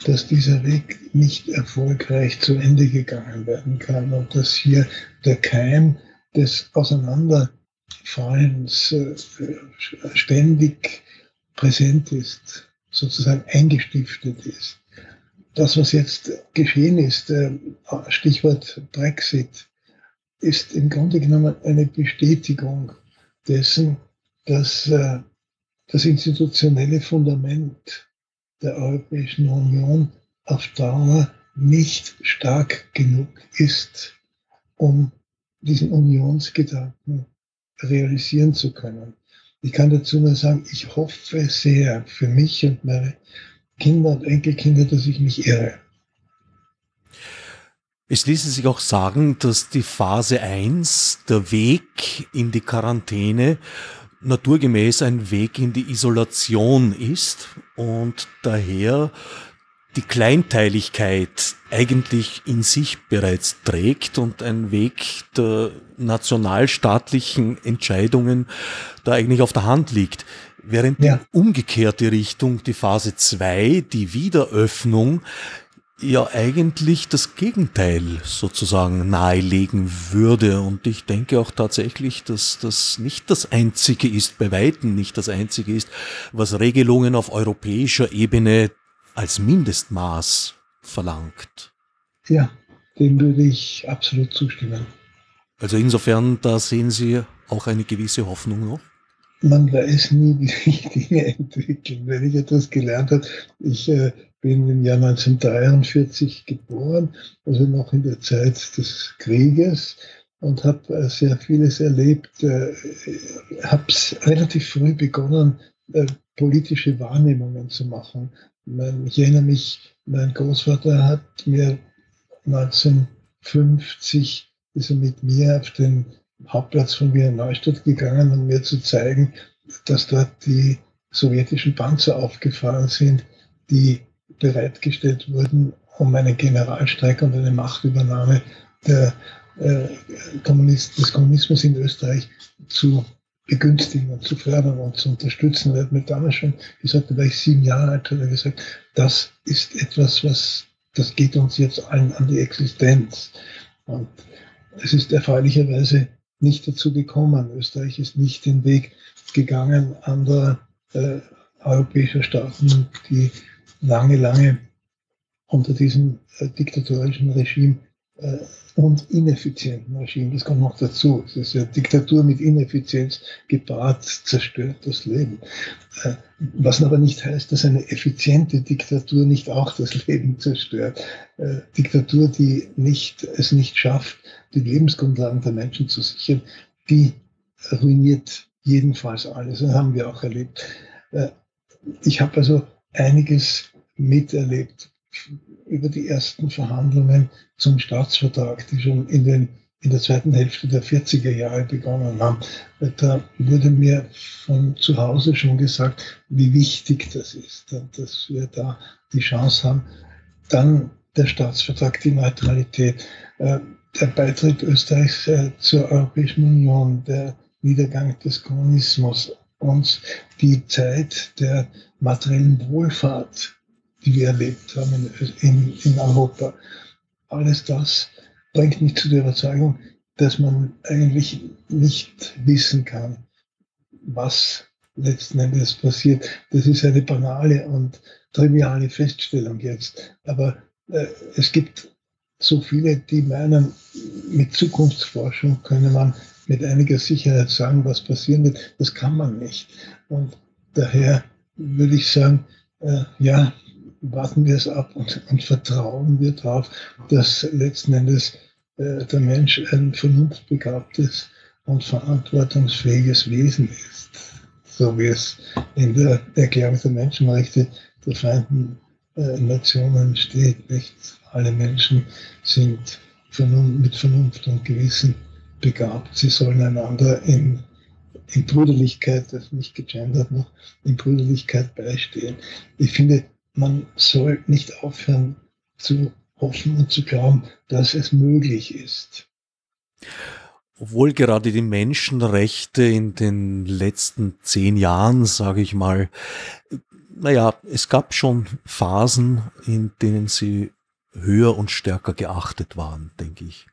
dass dieser Weg nicht erfolgreich zu Ende gegangen werden kann und dass hier der Keim des Auseinanderfallens äh, ständig präsent ist sozusagen eingestiftet ist. Das, was jetzt geschehen ist, äh, Stichwort Brexit, ist im Grunde genommen eine Bestätigung dessen, dass äh, das institutionelle Fundament der Europäischen Union auf Dauer nicht stark genug ist, um diesen Unionsgedanken realisieren zu können. Ich kann dazu nur sagen, ich hoffe sehr für mich und meine Kinder und Enkelkinder, dass ich mich irre. Es ließe sich auch sagen, dass die Phase 1, der Weg in die Quarantäne, naturgemäß ein Weg in die Isolation ist und daher die Kleinteiligkeit eigentlich in sich bereits trägt und ein Weg der nationalstaatlichen Entscheidungen da eigentlich auf der Hand liegt. Während ja. die umgekehrte Richtung, die Phase 2, die Wiederöffnung, ja eigentlich das Gegenteil sozusagen nahelegen würde. Und ich denke auch tatsächlich, dass das nicht das Einzige ist, bei Weitem nicht das Einzige ist, was Regelungen auf europäischer Ebene als Mindestmaß verlangt. Ja, dem würde ich absolut zustimmen. Also insofern, da sehen Sie auch eine gewisse Hoffnung noch? Man weiß nie, [LAUGHS] wie sich Dinge entwickeln. Wenn ich etwas gelernt habe, ich äh, bin im Jahr 1943 geboren, also noch in der Zeit des Krieges und habe äh, sehr vieles erlebt. Äh, habe relativ früh begonnen, äh, politische Wahrnehmungen zu machen Ich erinnere mich, mein Großvater hat mir 1950 ist er mit mir auf den Hauptplatz von Wiener Neustadt gegangen, um mir zu zeigen, dass dort die sowjetischen Panzer aufgefahren sind, die bereitgestellt wurden, um einen Generalstreik und eine Machtübernahme der, äh, Kommunist, des Kommunismus in Österreich zu begünstigen und zu fördern und zu unterstützen. Er hat mir damals schon gesagt, da war ich sieben Jahre alt, hat er gesagt, das ist etwas, was, das geht uns jetzt allen an die Existenz. Und es ist erfreulicherweise nicht dazu gekommen. Österreich ist nicht den Weg gegangen anderer äh, europäischer Staaten, die lange, lange unter diesem äh, diktatorischen Regime und ineffizienten Regime, das kommt noch dazu. Es ist ja Diktatur mit Ineffizienz gepaart, zerstört das Leben. Äh, was aber nicht heißt, dass eine effiziente Diktatur nicht auch das [LAUGHS] Leben zerstört. Äh, Diktatur, die nicht, es nicht schafft, die Lebensgrundlagen der Menschen zu sichern, die ruiniert jedenfalls alles. Das haben wir auch erlebt. Ich habe also einiges miterlebt über die ersten Verhandlungen zum Staatsvertrag, die schon in, den, in der zweiten Hälfte der 40er Jahre begonnen haben. Da wurde mir von zu Hause schon gesagt, wie wichtig das ist, dass wir da die Chance haben. Dann der Staatsvertrag, die Neutralität, äh, der Beitritt Österreichs äh, zur Europäischen Union, der Niedergang des Kommunismus, uns die Zeit der materiellen Wohlfahrt die wir erlebt haben in, in Europa. Alles das bringt mich zu der Überzeugung, dass man eigentlich nicht wissen kann, was letzten Endes passiert. Das ist eine banale und triviale Feststellung jetzt. Aber äh, es gibt so viele, die meinen, mit Zukunftsforschung könne man mit einiger Sicherheit sagen, was passieren wird. Das kann man nicht. Und daher würde ich sagen, äh, ja, warten wir es ab und, und vertrauen wir darauf, dass letzten Endes äh, der Mensch ein vernunftbegabtes und verantwortungsfähiges Wesen ist, so wie es in der Erklärung der Menschenrechte der Vereinten äh, Nationen steht. Nicht alle Menschen sind Vernunft, mit Vernunft und Gewissen begabt. Sie sollen einander in, in Brüderlichkeit, das nicht gegendert noch, in Brüderlichkeit beistehen. Ich finde, man soll nicht aufhören zu hoffen und zu glauben, dass es möglich ist. Obwohl gerade die Menschenrechte in den letzten zehn Jahren, sage ich mal, naja, es gab schon Phasen, in denen sie höher und stärker geachtet waren, denke ich.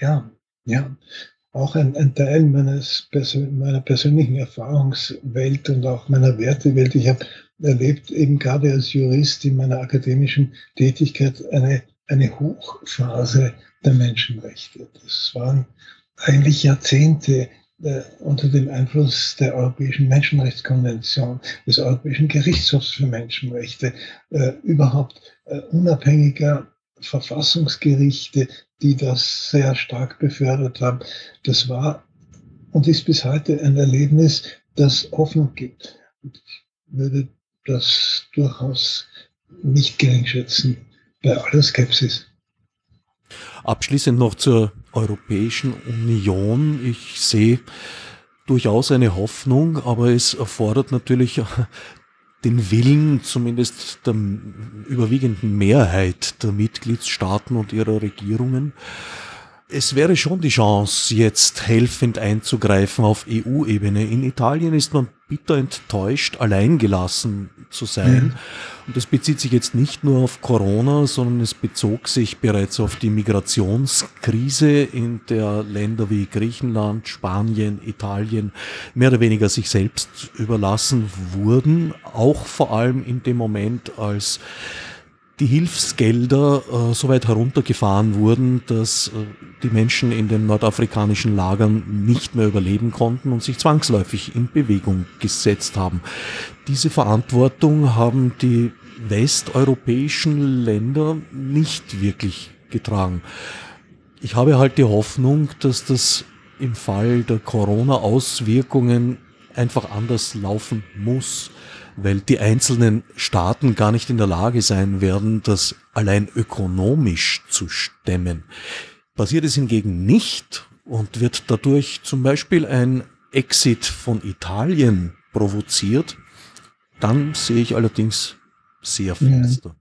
Ja, ja. Auch ein, ein Teil meines, meiner persönlichen Erfahrungswelt und auch meiner Wertewelt. Ich habe erlebt, eben gerade als Jurist in meiner akademischen Tätigkeit, eine, eine Hochphase der Menschenrechte. Das waren eigentlich Jahrzehnte äh, unter dem Einfluss der Europäischen Menschenrechtskonvention, des Europäischen Gerichtshofs für Menschenrechte, äh, überhaupt äh, unabhängiger Verfassungsgerichte, die das sehr stark befördert haben. Das war und ist bis heute ein Erlebnis, das Hoffnung gibt. Und ich würde das durchaus nicht geringschätzen bei aller Skepsis. Abschließend noch zur Europäischen Union. Ich sehe durchaus eine Hoffnung, aber es erfordert natürlich [LAUGHS] den Willen zumindest der überwiegenden Mehrheit der Mitgliedstaaten und ihrer Regierungen. Es wäre schon die Chance, jetzt helfend einzugreifen auf EU-Ebene. In Italien ist man bitter enttäuscht, alleingelassen zu sein. Mhm. Und das bezieht sich jetzt nicht nur auf Corona, sondern es bezog sich bereits auf die Migrationskrise, in der Länder wie Griechenland, Spanien, Italien mehr oder weniger sich selbst überlassen wurden. Auch vor allem in dem Moment, als die Hilfsgelder äh, so weit heruntergefahren wurden, dass äh, die Menschen in den nordafrikanischen Lagern nicht mehr überleben konnten und sich zwangsläufig in Bewegung gesetzt haben. Diese Verantwortung haben die westeuropäischen Länder nicht wirklich getragen. Ich habe halt die Hoffnung, dass das im Fall der Corona-Auswirkungen einfach anders laufen muss weil die einzelnen Staaten gar nicht in der Lage sein werden, das allein ökonomisch zu stemmen. Passiert es hingegen nicht und wird dadurch zum Beispiel ein Exit von Italien provoziert, dann sehe ich allerdings sehr finster.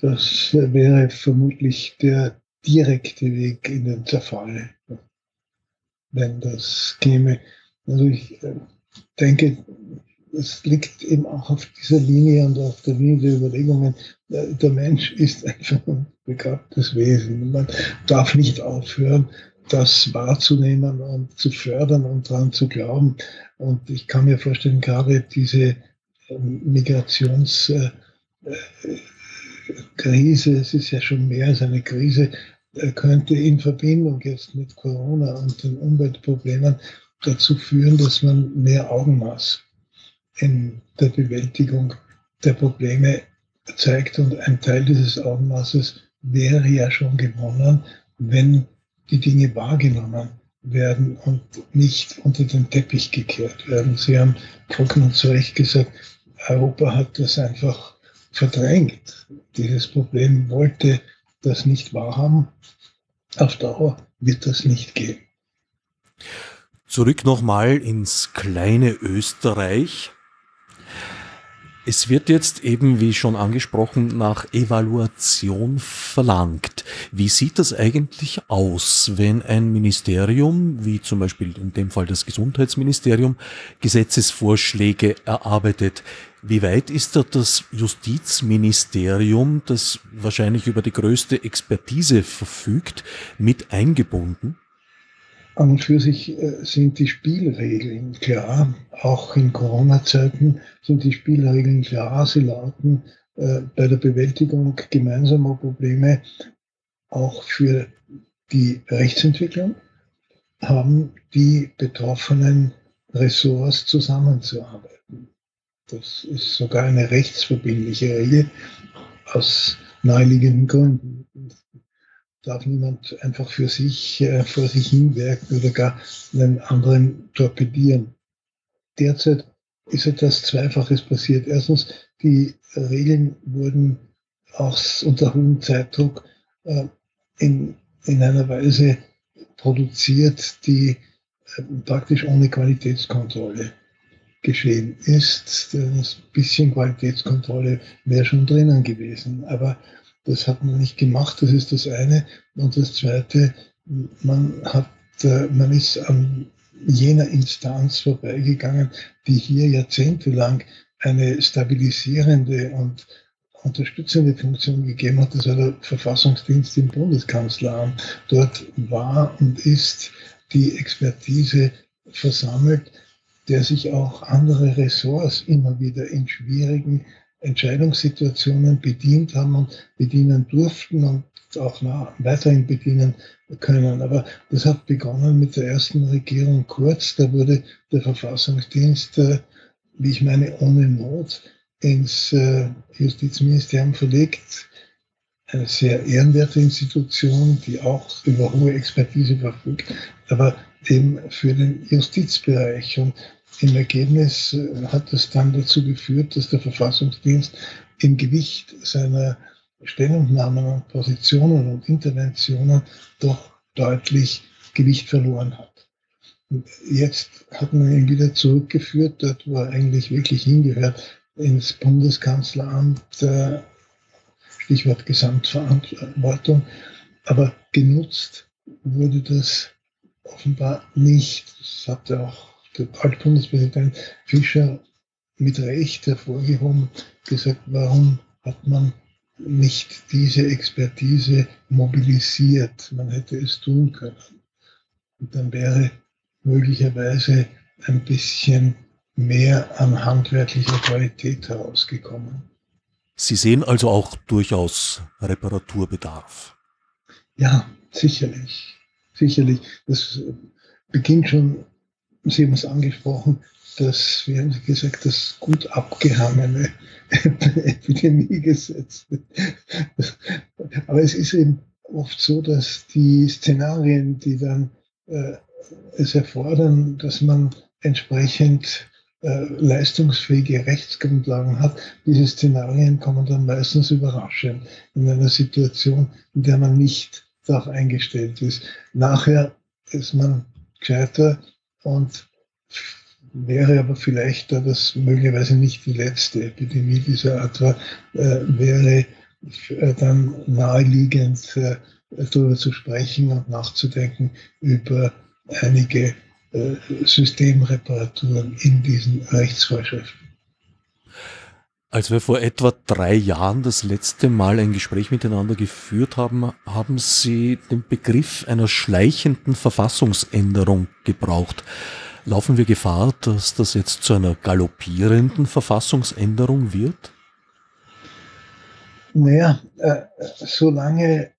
Ja, das wäre vermutlich der direkte Weg in den Zerfall, wenn das käme. Also ich äh, denke, es liegt eben auch auf dieser Linie und auf der Linie der Überlegungen, der Mensch ist [LAUGHS] einfach ein begabtes Wesen. Man darf nicht aufhören, das wahrzunehmen und zu fördern und daran zu glauben. Und ich kann mir vorstellen, gerade diese ähm, Migrationskrise, es ist ja schon mehr als eine Krise, äh, könnte in Verbindung jetzt mit Corona und den Umweltproblemen dazu führen, dass man mehr Augenmaß in der Bewältigung der Probleme zeigt. Und ein Teil dieses Augenmaßes wäre ja schon gewonnen, wenn die Dinge wahrgenommen werden und nicht unter den Teppich gekehrt werden. Sie haben vollkommen zu Recht gesagt, Europa hat das einfach verdrängt. Dieses Problem wollte das nicht wahrhaben. Auf Dauer wird das nicht gehen. Zurück nochmal ins kleine Österreich. Es wird jetzt eben, wie schon angesprochen, nach Evaluation verlangt. Wie sieht das eigentlich aus, wenn ein Ministerium, wie zum Beispiel in dem Fall das Gesundheitsministerium, Gesetzesvorschläge erarbeitet? Wie weit ist da das Justizministerium, das wahrscheinlich über die größte Expertise verfügt, mit eingebunden? An und für sich äh, sind die Spielregeln klar. Auch in Corona-Zeiten sind die Spielregeln klar. Sie lauten äh, bei der Bewältigung gemeinsamer Probleme auch für die Rechtsentwicklung haben die betroffenen Ressorts zusammenzuarbeiten. Das ist sogar eine rechtsverbindliche Regel aus naheliegenden Gründen darf niemand einfach für sich äh, vor sich hinwerken oder gar einen anderen torpedieren. Derzeit ist etwas Zweifaches passiert. Erstens, die Regeln wurden auch unter hohem Zeitdruck äh, in, in einer Weise produziert, die äh, praktisch ohne Qualitätskontrolle geschehen ist. Ein bisschen Qualitätskontrolle wäre schon drinnen gewesen. Aber das hat man nicht gemacht, das ist das eine. Und das zweite, man hat, äh, man ist an jener Instanz vorbeigegangen, die hier jahrzehntelang eine stabilisierende und unterstützende Funktion gegeben hat. Das war der Verfassungsdienst im Bundeskanzleramt. Dort war und ist die Expertise versammelt, der sich auch andere Ressorts immer wieder in schwierigen Entscheidungssituationen bedient haben und bedienen durften und auch weiterhin bedienen können. Aber das hat begonnen mit der ersten Regierung Kurz. Da wurde der Verfassungsdienst, äh, wie ich meine, ohne Not ins äh, Justizministerium verlegt. Eine sehr ehrenwerte Institution, die auch über hohe Expertise verfügt, aber eben für den Justizbereich. Und im Ergebnis äh, hat es dann dazu geführt, dass der Verfassungsdienst im Gewicht seiner Stellungnahmen und Positionen und Interventionen doch deutlich Gewicht verloren hat. Und jetzt hat man ihn wieder zurückgeführt, dort wo er eigentlich wirklich hingehört, ins Bundeskanzleramt, äh, Stichwort Gesamtverantwortung. Aber genutzt wurde das offenbar nicht. Das hatte auch der Altbundespräsident Fischer mit Recht hervorgehoben, gesagt, warum hat man nicht diese Expertise mobilisiert? Man hätte es tun können. Und dann wäre möglicherweise ein bisschen mehr an handwerklicher Qualität herausgekommen. Sie sehen also auch durchaus Reparaturbedarf. Ja, sicherlich. Sicherlich. Das beginnt schon Sie haben es angesprochen, dass, wie haben Sie gesagt, das gut abgehangene [LAUGHS] Epidemiegesetz. Aber es ist eben oft so, dass die Szenarien, die dann äh, es erfordern, dass man entsprechend äh, leistungsfähige Rechtsgrundlagen hat. Diese Szenarien kommen dann meistens überraschend in einer Situation, in der man nicht darauf eingestellt ist. Nachher ist man gescheiter und wäre aber vielleicht, da das möglicherweise nicht die letzte Epidemie dieser Art war, äh, wäre äh, dann naheliegend äh, darüber zu sprechen und nachzudenken über einige äh, Systemreparaturen in diesen Rechtsvorschriften. Als wir vor etwa drei Jahren das letzte Mal ein Gespräch miteinander geführt haben, haben Sie den Begriff einer schleichenden Verfassungsänderung gebraucht. Laufen wir Gefahr, dass das jetzt zu einer galoppierenden Verfassungsänderung wird? Naja, äh, solange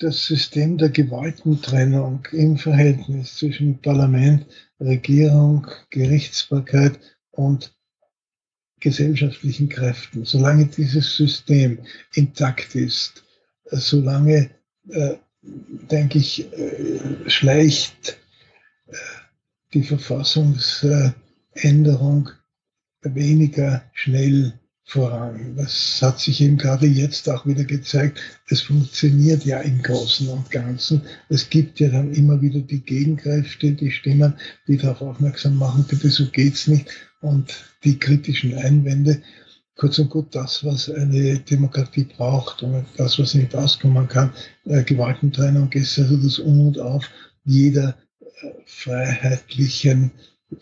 das System der Gewaltentrennung im Verhältnis zwischen Parlament, Regierung, Gerichtsbarkeit und gesellschaftlichen Kräften, solange dieses System intakt ist, äh, solange, äh, denke ich, äh, schleicht äh, die Verfassungsänderung weniger schnell voran. Das hat sich eben gerade jetzt auch wieder gezeigt. Es funktioniert ja im Großen und Ganzen. Es gibt ja dann immer wieder die Gegenkräfte, die Stimmen, die darauf aufmerksam machen, bitte so geht's nicht. Und die kritischen Einwände. Kurz und gut das, was eine Demokratie braucht und das, was nicht auskommen kann. Äh, Gewaltentrennung ist also das Um und Auf jeder äh, freiheitlichen,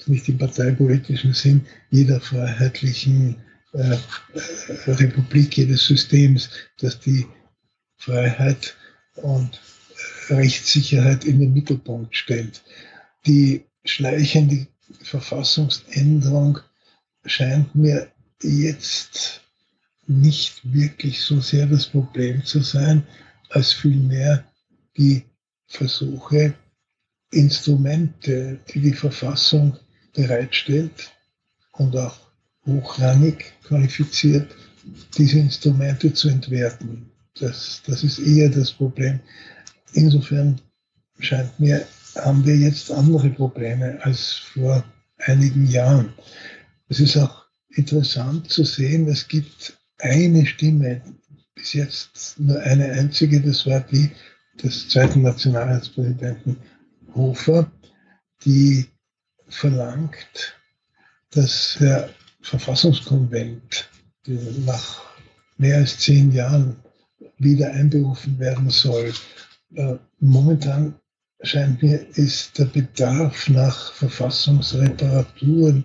nicht im parteipolitischen Sinn, jeder freiheitlichen äh, Republik jedes Systems, dass die Freiheit und Rechtssicherheit in den Mittelpunkt stellt. Die schleichende Verfassungsänderung scheint mir jetzt nicht wirklich so sehr das Problem zu sein, als vielmehr die Versuche, Instrumente, die die Verfassung bereitstellt und auch hochrangig qualifiziert, diese Instrumente zu entwerten. Das, das ist eher das Problem. Insofern scheint mir, haben wir jetzt andere Probleme als vor einigen Jahren. Es ist auch interessant zu sehen, es gibt eine Stimme, bis jetzt nur eine einzige, das war die des zweiten Nationalratspräsidenten Hofer, die verlangt, dass der Verfassungskonvent nach mehr als zehn Jahren wieder einberufen werden soll. Äh, momentan scheint mir, ist der Bedarf nach Verfassungsreparaturen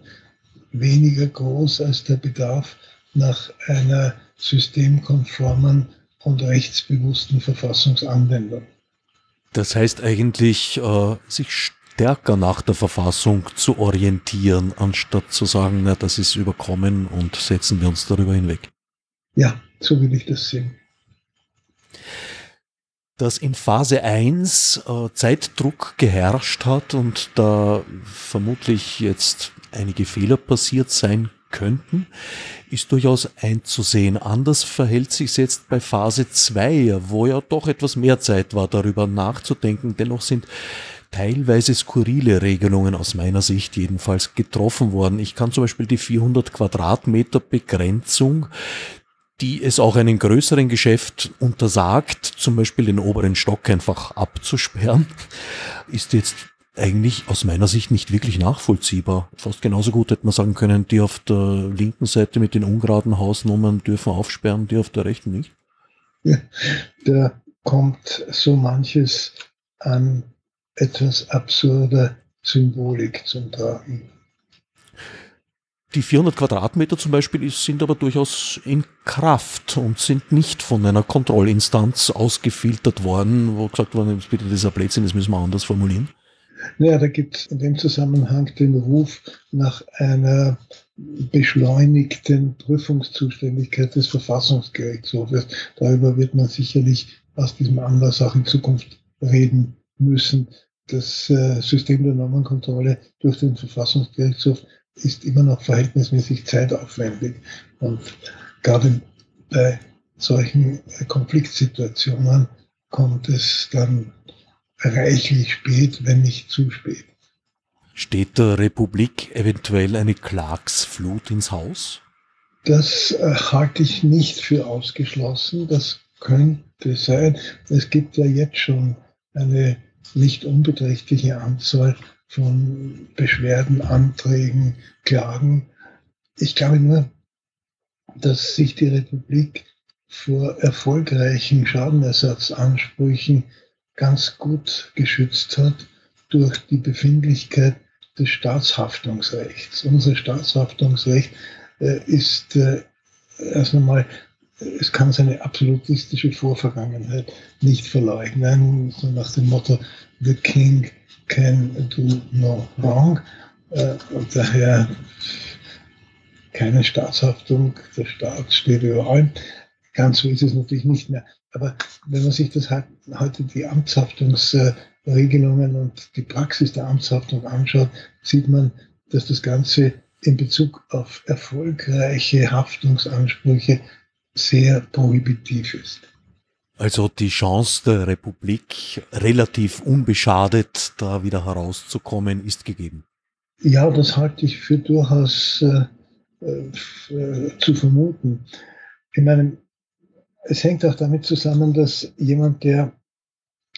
weniger groß als der Bedarf nach einer systemkonformen und rechtsbewussten Verfassungsanwendung. Das heißt eigentlich, äh, sich stärker nach der Verfassung zu orientieren, anstatt zu sagen, na, das ist überkommen und setzen wir uns darüber hinweg. Ja, so will ich das sehen. Dass in Phase 1 äh, Zeitdruck geherrscht hat und da vermutlich jetzt einige Fehler passiert sein könnten, ist durchaus einzusehen. Anders verhält sich jetzt bei Phase 2, wo ja doch etwas mehr Zeit war, darüber nachzudenken. Dennoch sind teilweise skurrile Regelungen aus meiner Sicht jedenfalls getroffen worden. Ich kann zum Beispiel die 400 Quadratmeter Begrenzung, die es auch einem größeren Geschäft untersagt, zum Beispiel den oberen Stock einfach abzusperren, ist jetzt eigentlich aus meiner Sicht nicht wirklich nachvollziehbar. Fast genauso gut hätte man sagen können, die auf der linken Seite mit den ungeraden Hausnummern dürfen aufsperren, die auf der rechten nicht. Ja, da kommt so manches an etwas absurder Symbolik zum Tragen. Die 400 Quadratmeter zum Beispiel sind aber durchaus in Kraft und sind nicht von einer Kontrollinstanz ausgefiltert worden, wo gesagt worden ist, bitte dieser Blödsinn, das müssen wir anders formulieren. Naja, da gibt es in dem Zusammenhang den Ruf nach einer beschleunigten Prüfungszuständigkeit des Verfassungsgerichtshofes. Darüber wird man sicherlich aus diesem Anlass auch in Zukunft reden müssen das äh, System der Normenkontrolle durch den Verfassungsgerichtshof ist immer noch verhältnismäßig zeitaufwendig. Und gerade bei solchen Konfliktsituationen kommt es dann reichlich spät, wenn nicht zu spät. Steht der Republik eventuell eine Klagsflut ins Haus? Das äh, halte ich nicht für ausgeschlossen. Das könnte sein. Es gibt ja jetzt schon eine nicht unbeträchtliche Anzahl von Beschwerden, Anträgen, Klagen. Ich glaube nur, dass sich die Republik vor erfolgreichen Schadenersatzansprüchen ganz gut geschützt hat durch die Befindlichkeit des Staatshaftungsrechts. Unser Staatshaftungsrecht äh, ist äh, erst einmal, es kann seine absolutistische Vorvergangenheit nicht verleugnen, so nach dem Motto, the king can do no wrong. Äh, und daher keine Staatshaftung, der Staat steht über allem. Ganz so ist es natürlich nicht mehr. Aber wenn man sich das heute die Amtshaftungsregelungen und die Praxis der Amtshaftung anschaut, sieht man, dass das Ganze in Bezug auf erfolgreiche Haftungsansprüche sehr prohibitiv ist. Also die Chance der Republik, relativ unbeschadet da wieder herauszukommen, ist gegeben. Ja, das halte ich für durchaus äh, äh, zu vermuten. Ich meine, es hängt auch damit zusammen, dass jemand, der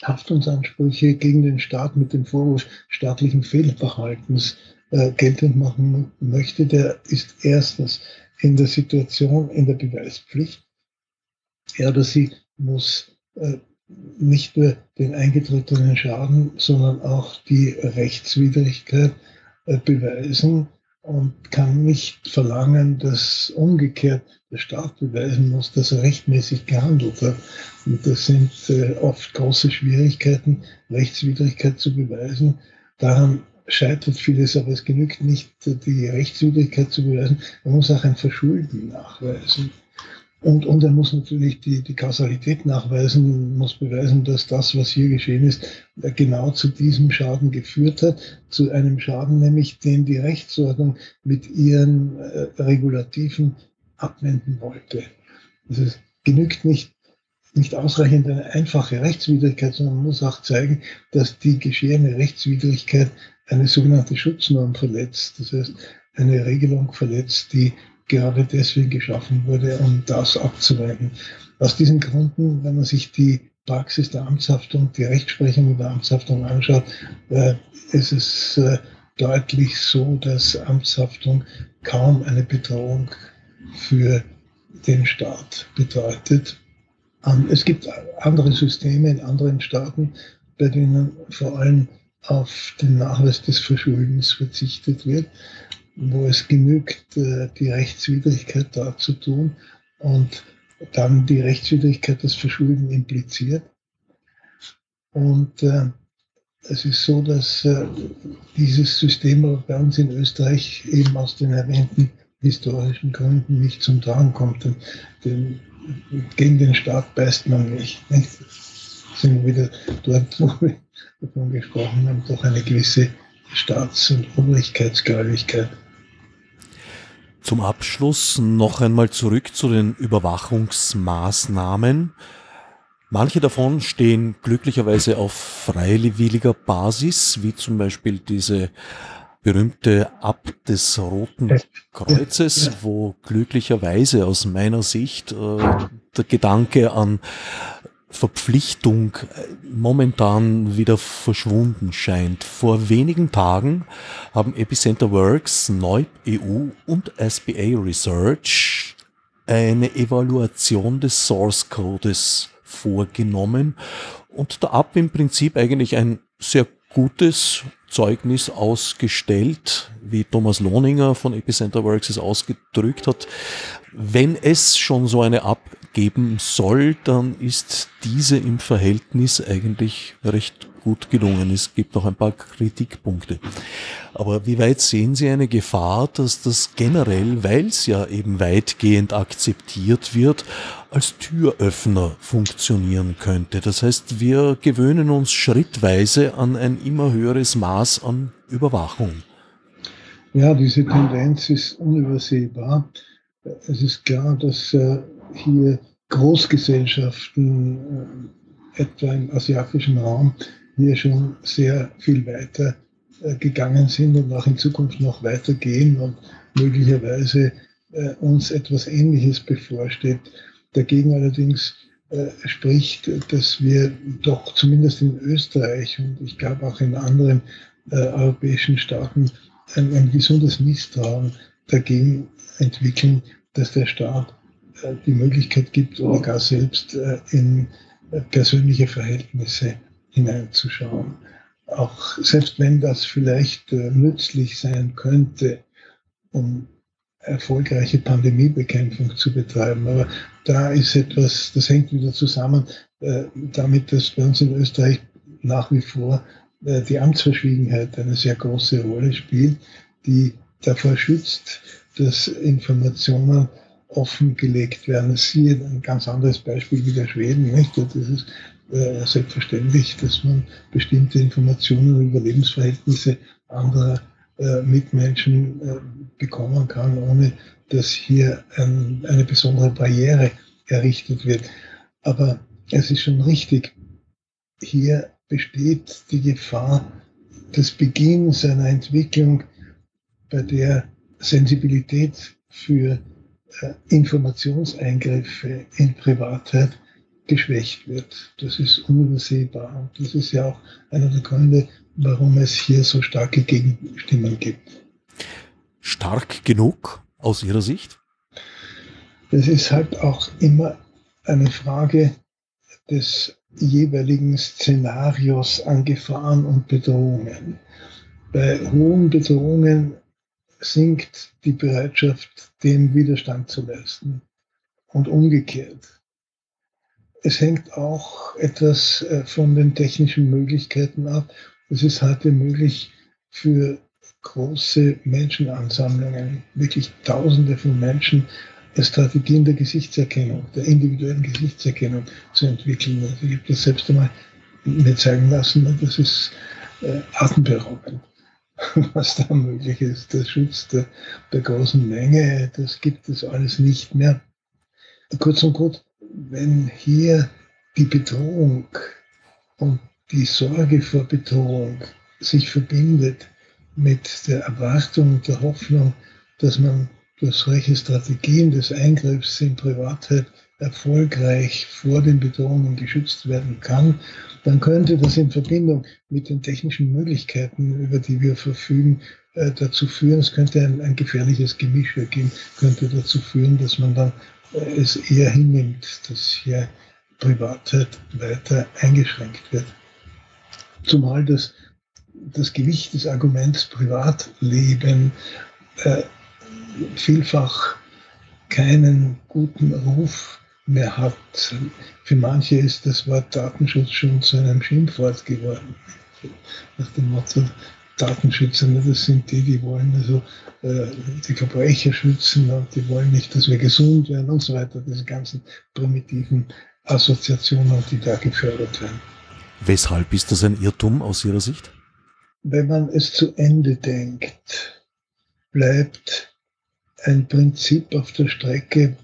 Haftungsansprüche gegen den Staat mit dem Vorwurf staatlichen Fehlverhaltens äh, geltend machen möchte, der ist erstens in der Situation, in der Beweispflicht. Er oder sie muss äh, nicht nur den eingetretenen Schaden, sondern auch die Rechtswidrigkeit äh, beweisen und kann nicht verlangen, dass umgekehrt der Staat beweisen muss, dass er rechtmäßig gehandelt hat. Und das sind äh, oft große Schwierigkeiten, Rechtswidrigkeit zu beweisen. Daran scheitert vieles, aber es genügt nicht, die Rechtswidrigkeit zu beweisen. Man muss auch ein Verschulden nachweisen. Und, und er muss natürlich die, die Kausalität nachweisen, muss beweisen, dass das, was hier geschehen ist, genau zu diesem Schaden geführt hat, zu einem Schaden, nämlich den die Rechtsordnung mit ihren äh, Regulativen abwenden wollte. Also es genügt nicht, nicht ausreichend eine einfache Rechtswidrigkeit, sondern man muss auch zeigen, dass die geschehene Rechtswidrigkeit eine sogenannte Schutznorm verletzt. Das heißt, eine Regelung verletzt, die gerade deswegen geschaffen wurde, um das abzuwenden. Aus diesen Gründen, wenn man sich die Praxis der Amtshaftung, die Rechtsprechung der Amtshaftung anschaut, äh, ist es äh, deutlich so, dass Amtshaftung kaum eine Bedrohung für den Staat bedeutet. Ähm, es gibt andere Systeme in anderen Staaten, bei denen vor allem auf den Nachweis des Verschuldens verzichtet wird wo es genügt, äh, die Rechtswidrigkeit da zu tun und dann die Rechtswidrigkeit des Verschulden impliziert. Und äh, es ist so, dass äh, dieses System bei uns in Österreich eben aus den erwähnten historischen Gründen nicht zum Tragen kommt. Denn, denn gegen den Staat beißt man nicht. nicht? Sind wieder dort, wo wir davon gesprochen haben, doch eine gewisse Staats- und Obrigkeitsgläubigkeit. Zum Abschluss noch einmal zurück zu den Überwachungsmaßnahmen. Manche davon stehen glücklicherweise auf freiwilliger Basis, wie zum Beispiel diese berühmte Ab des Roten Kreuzes, wo glücklicherweise aus meiner Sicht äh, der Gedanke an Verpflichtung äh, momentan wieder verschwunden scheint. Vor wenigen Tagen haben Epicenter Works, Neub EU und SBA Research eine Evaluation des Source Codes vorgenommen und da ab im Prinzip eigentlich ein sehr gutes Zeugnis ausgestellt, wie Thomas Lohninger von Epicenter Works es ausgedrückt hat. Wenn es schon so eine App geben soll, dann ist diese im Verhältnis eigentlich recht gut gelungen. Es gibt noch ein paar Kritikpunkte. Aber wie weit sehen Sie eine Gefahr, dass das generell, weil es ja eben weitgehend akzeptiert wird, als Türöffner funktionieren könnte? Das heißt, wir gewöhnen uns schrittweise an ein immer höheres Maß an Überwachung. Ja, diese Tendenz ist unübersehbar. Es ist klar, dass äh, hier Großgesellschaften, äh, etwa im asiatischen Raum, hier schon sehr viel weiter äh, gegangen sind und auch in Zukunft noch weitergehen und möglicherweise äh, uns etwas Ähnliches bevorsteht. Dagegen allerdings äh, spricht, dass wir doch zumindest in Österreich und ich glaube auch in anderen europäischen Staaten ein, ein gesundes Misstrauen dagegen entwickeln, dass der Staat die Möglichkeit gibt oder gar selbst in persönliche Verhältnisse hineinzuschauen. Auch selbst wenn das vielleicht nützlich sein könnte, um erfolgreiche Pandemiebekämpfung zu betreiben. Aber da ist etwas, das hängt wieder zusammen äh, damit, dass bei uns in Österreich nach wie vor äh, die Amtsverschwiegenheit eine sehr große Rolle spielt, die davor schützt, dass Informationen offengelegt werden. Siehe ein ganz anderes Beispiel wie der Schweden. Nicht? Das ist äh, selbstverständlich, dass man bestimmte Informationen über Lebensverhältnisse anderer äh, Mitmenschen äh, bekommen kann, ohne dass hier ein, eine besondere Barriere errichtet wird. Aber es ist schon richtig, hier besteht die Gefahr des Beginns einer Entwicklung, bei der Sensibilität für äh, Informationseingriffe in Privatheit geschwächt wird. Das ist unübersehbar. Und das ist ja auch einer der Gründe, warum es hier so starke Gegenstimmen gibt. Stark genug aus Ihrer Sicht? Das ist halt auch immer eine Frage des jeweiligen Szenarios an Gefahren und Bedrohungen. Bei hohen Bedrohungen sinkt die Bereitschaft, dem Widerstand zu leisten und umgekehrt. Es hängt auch etwas äh, von den technischen Möglichkeiten ab. Es ist heute möglich für große Menschenansammlungen, wirklich Tausende von Menschen, Strategien der Gesichtserkennung, der individuellen Gesichtserkennung zu entwickeln. Also ich habe das selbst einmal mir zeigen lassen das ist äh, atemberaubend, [LAUGHS] was da möglich ist. Der Schutz der, der großen Menge, das gibt es alles nicht mehr. Kurz und gut, wenn hier die Bedrohung und die Sorge vor Bedrohung sich verbindet mit der Erwartung und der Hoffnung, dass man durch solche Strategien des Eingriffs in Privatheit erfolgreich vor den Bedrohungen geschützt werden kann, dann könnte das in Verbindung mit den technischen Möglichkeiten, über die wir verfügen, äh, dazu führen, es könnte ein, ein gefährliches Gemisch geben, könnte dazu führen, dass man dann es eher hinnimmt, dass hier Privatheit weiter eingeschränkt wird. Zumal das, das Gewicht des Arguments Privatleben äh, vielfach keinen guten Ruf mehr hat. Für manche ist das Wort Datenschutz schon zu einem Schimpfwort geworden. Nach dem Motto, Datenschützer, das sind die, die wollen also äh, die Verbrecher schützen und die wollen nicht, dass wir gesund werden und so weiter. Diese ganzen primitiven Assoziationen, die da gefördert werden. Weshalb ist das ein Irrtum aus Ihrer Sicht? Wenn man es zu Ende denkt, bleibt ein Prinzip auf der Strecke,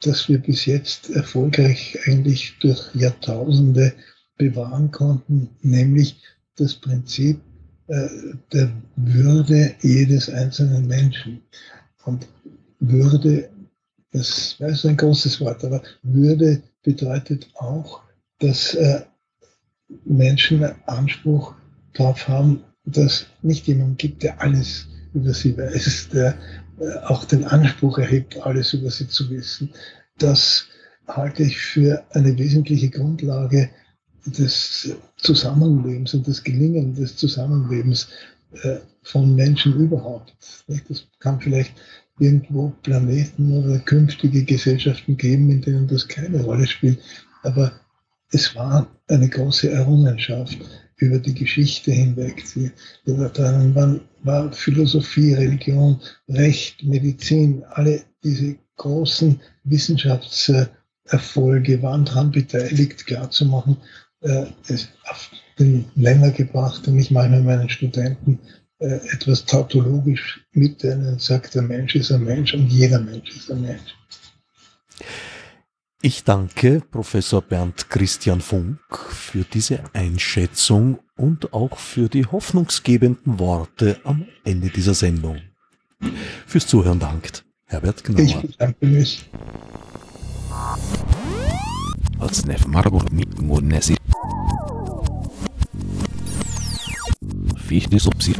das wir bis jetzt erfolgreich eigentlich durch Jahrtausende bewahren konnten, nämlich das Prinzip der Würde jedes einzelnen Menschen. Und Würde, das ist ein großes Wort, aber Würde bedeutet auch, dass äh, Menschen Anspruch darauf haben, dass nicht jemand gibt, der alles über sie weiß, der äh, auch den Anspruch erhebt, alles über sie zu wissen. Das halte ich für eine wesentliche Grundlage des Zusammenlebens und des Gelingen des Zusammenlebens äh, von Menschen überhaupt. Das kann vielleicht irgendwo Planeten oder künftige Gesellschaften geben, in denen das keine Rolle spielt. Aber es war eine große Errungenschaft über die Geschichte hinweg. Daran waren, war Philosophie, Religion, Recht, Medizin, alle diese großen Wissenschaftserfolge waren daran beteiligt, klarzumachen, äh, auf den Nenner gebracht, und ich meine meinen Studenten äh, etwas tautologisch mit denen sagt, der Mensch ist ein Mensch und jeder Mensch ist ein Mensch. Ich danke Professor Bernd Christian Funk für diese Einschätzung und auch für die hoffnungsgebenden Worte am Ende dieser Sendung. Fürs Zuhören dankt Herbert Gnauer. Ich bedanke mich. الصناف مربوط بالناس فيه دي سبسيد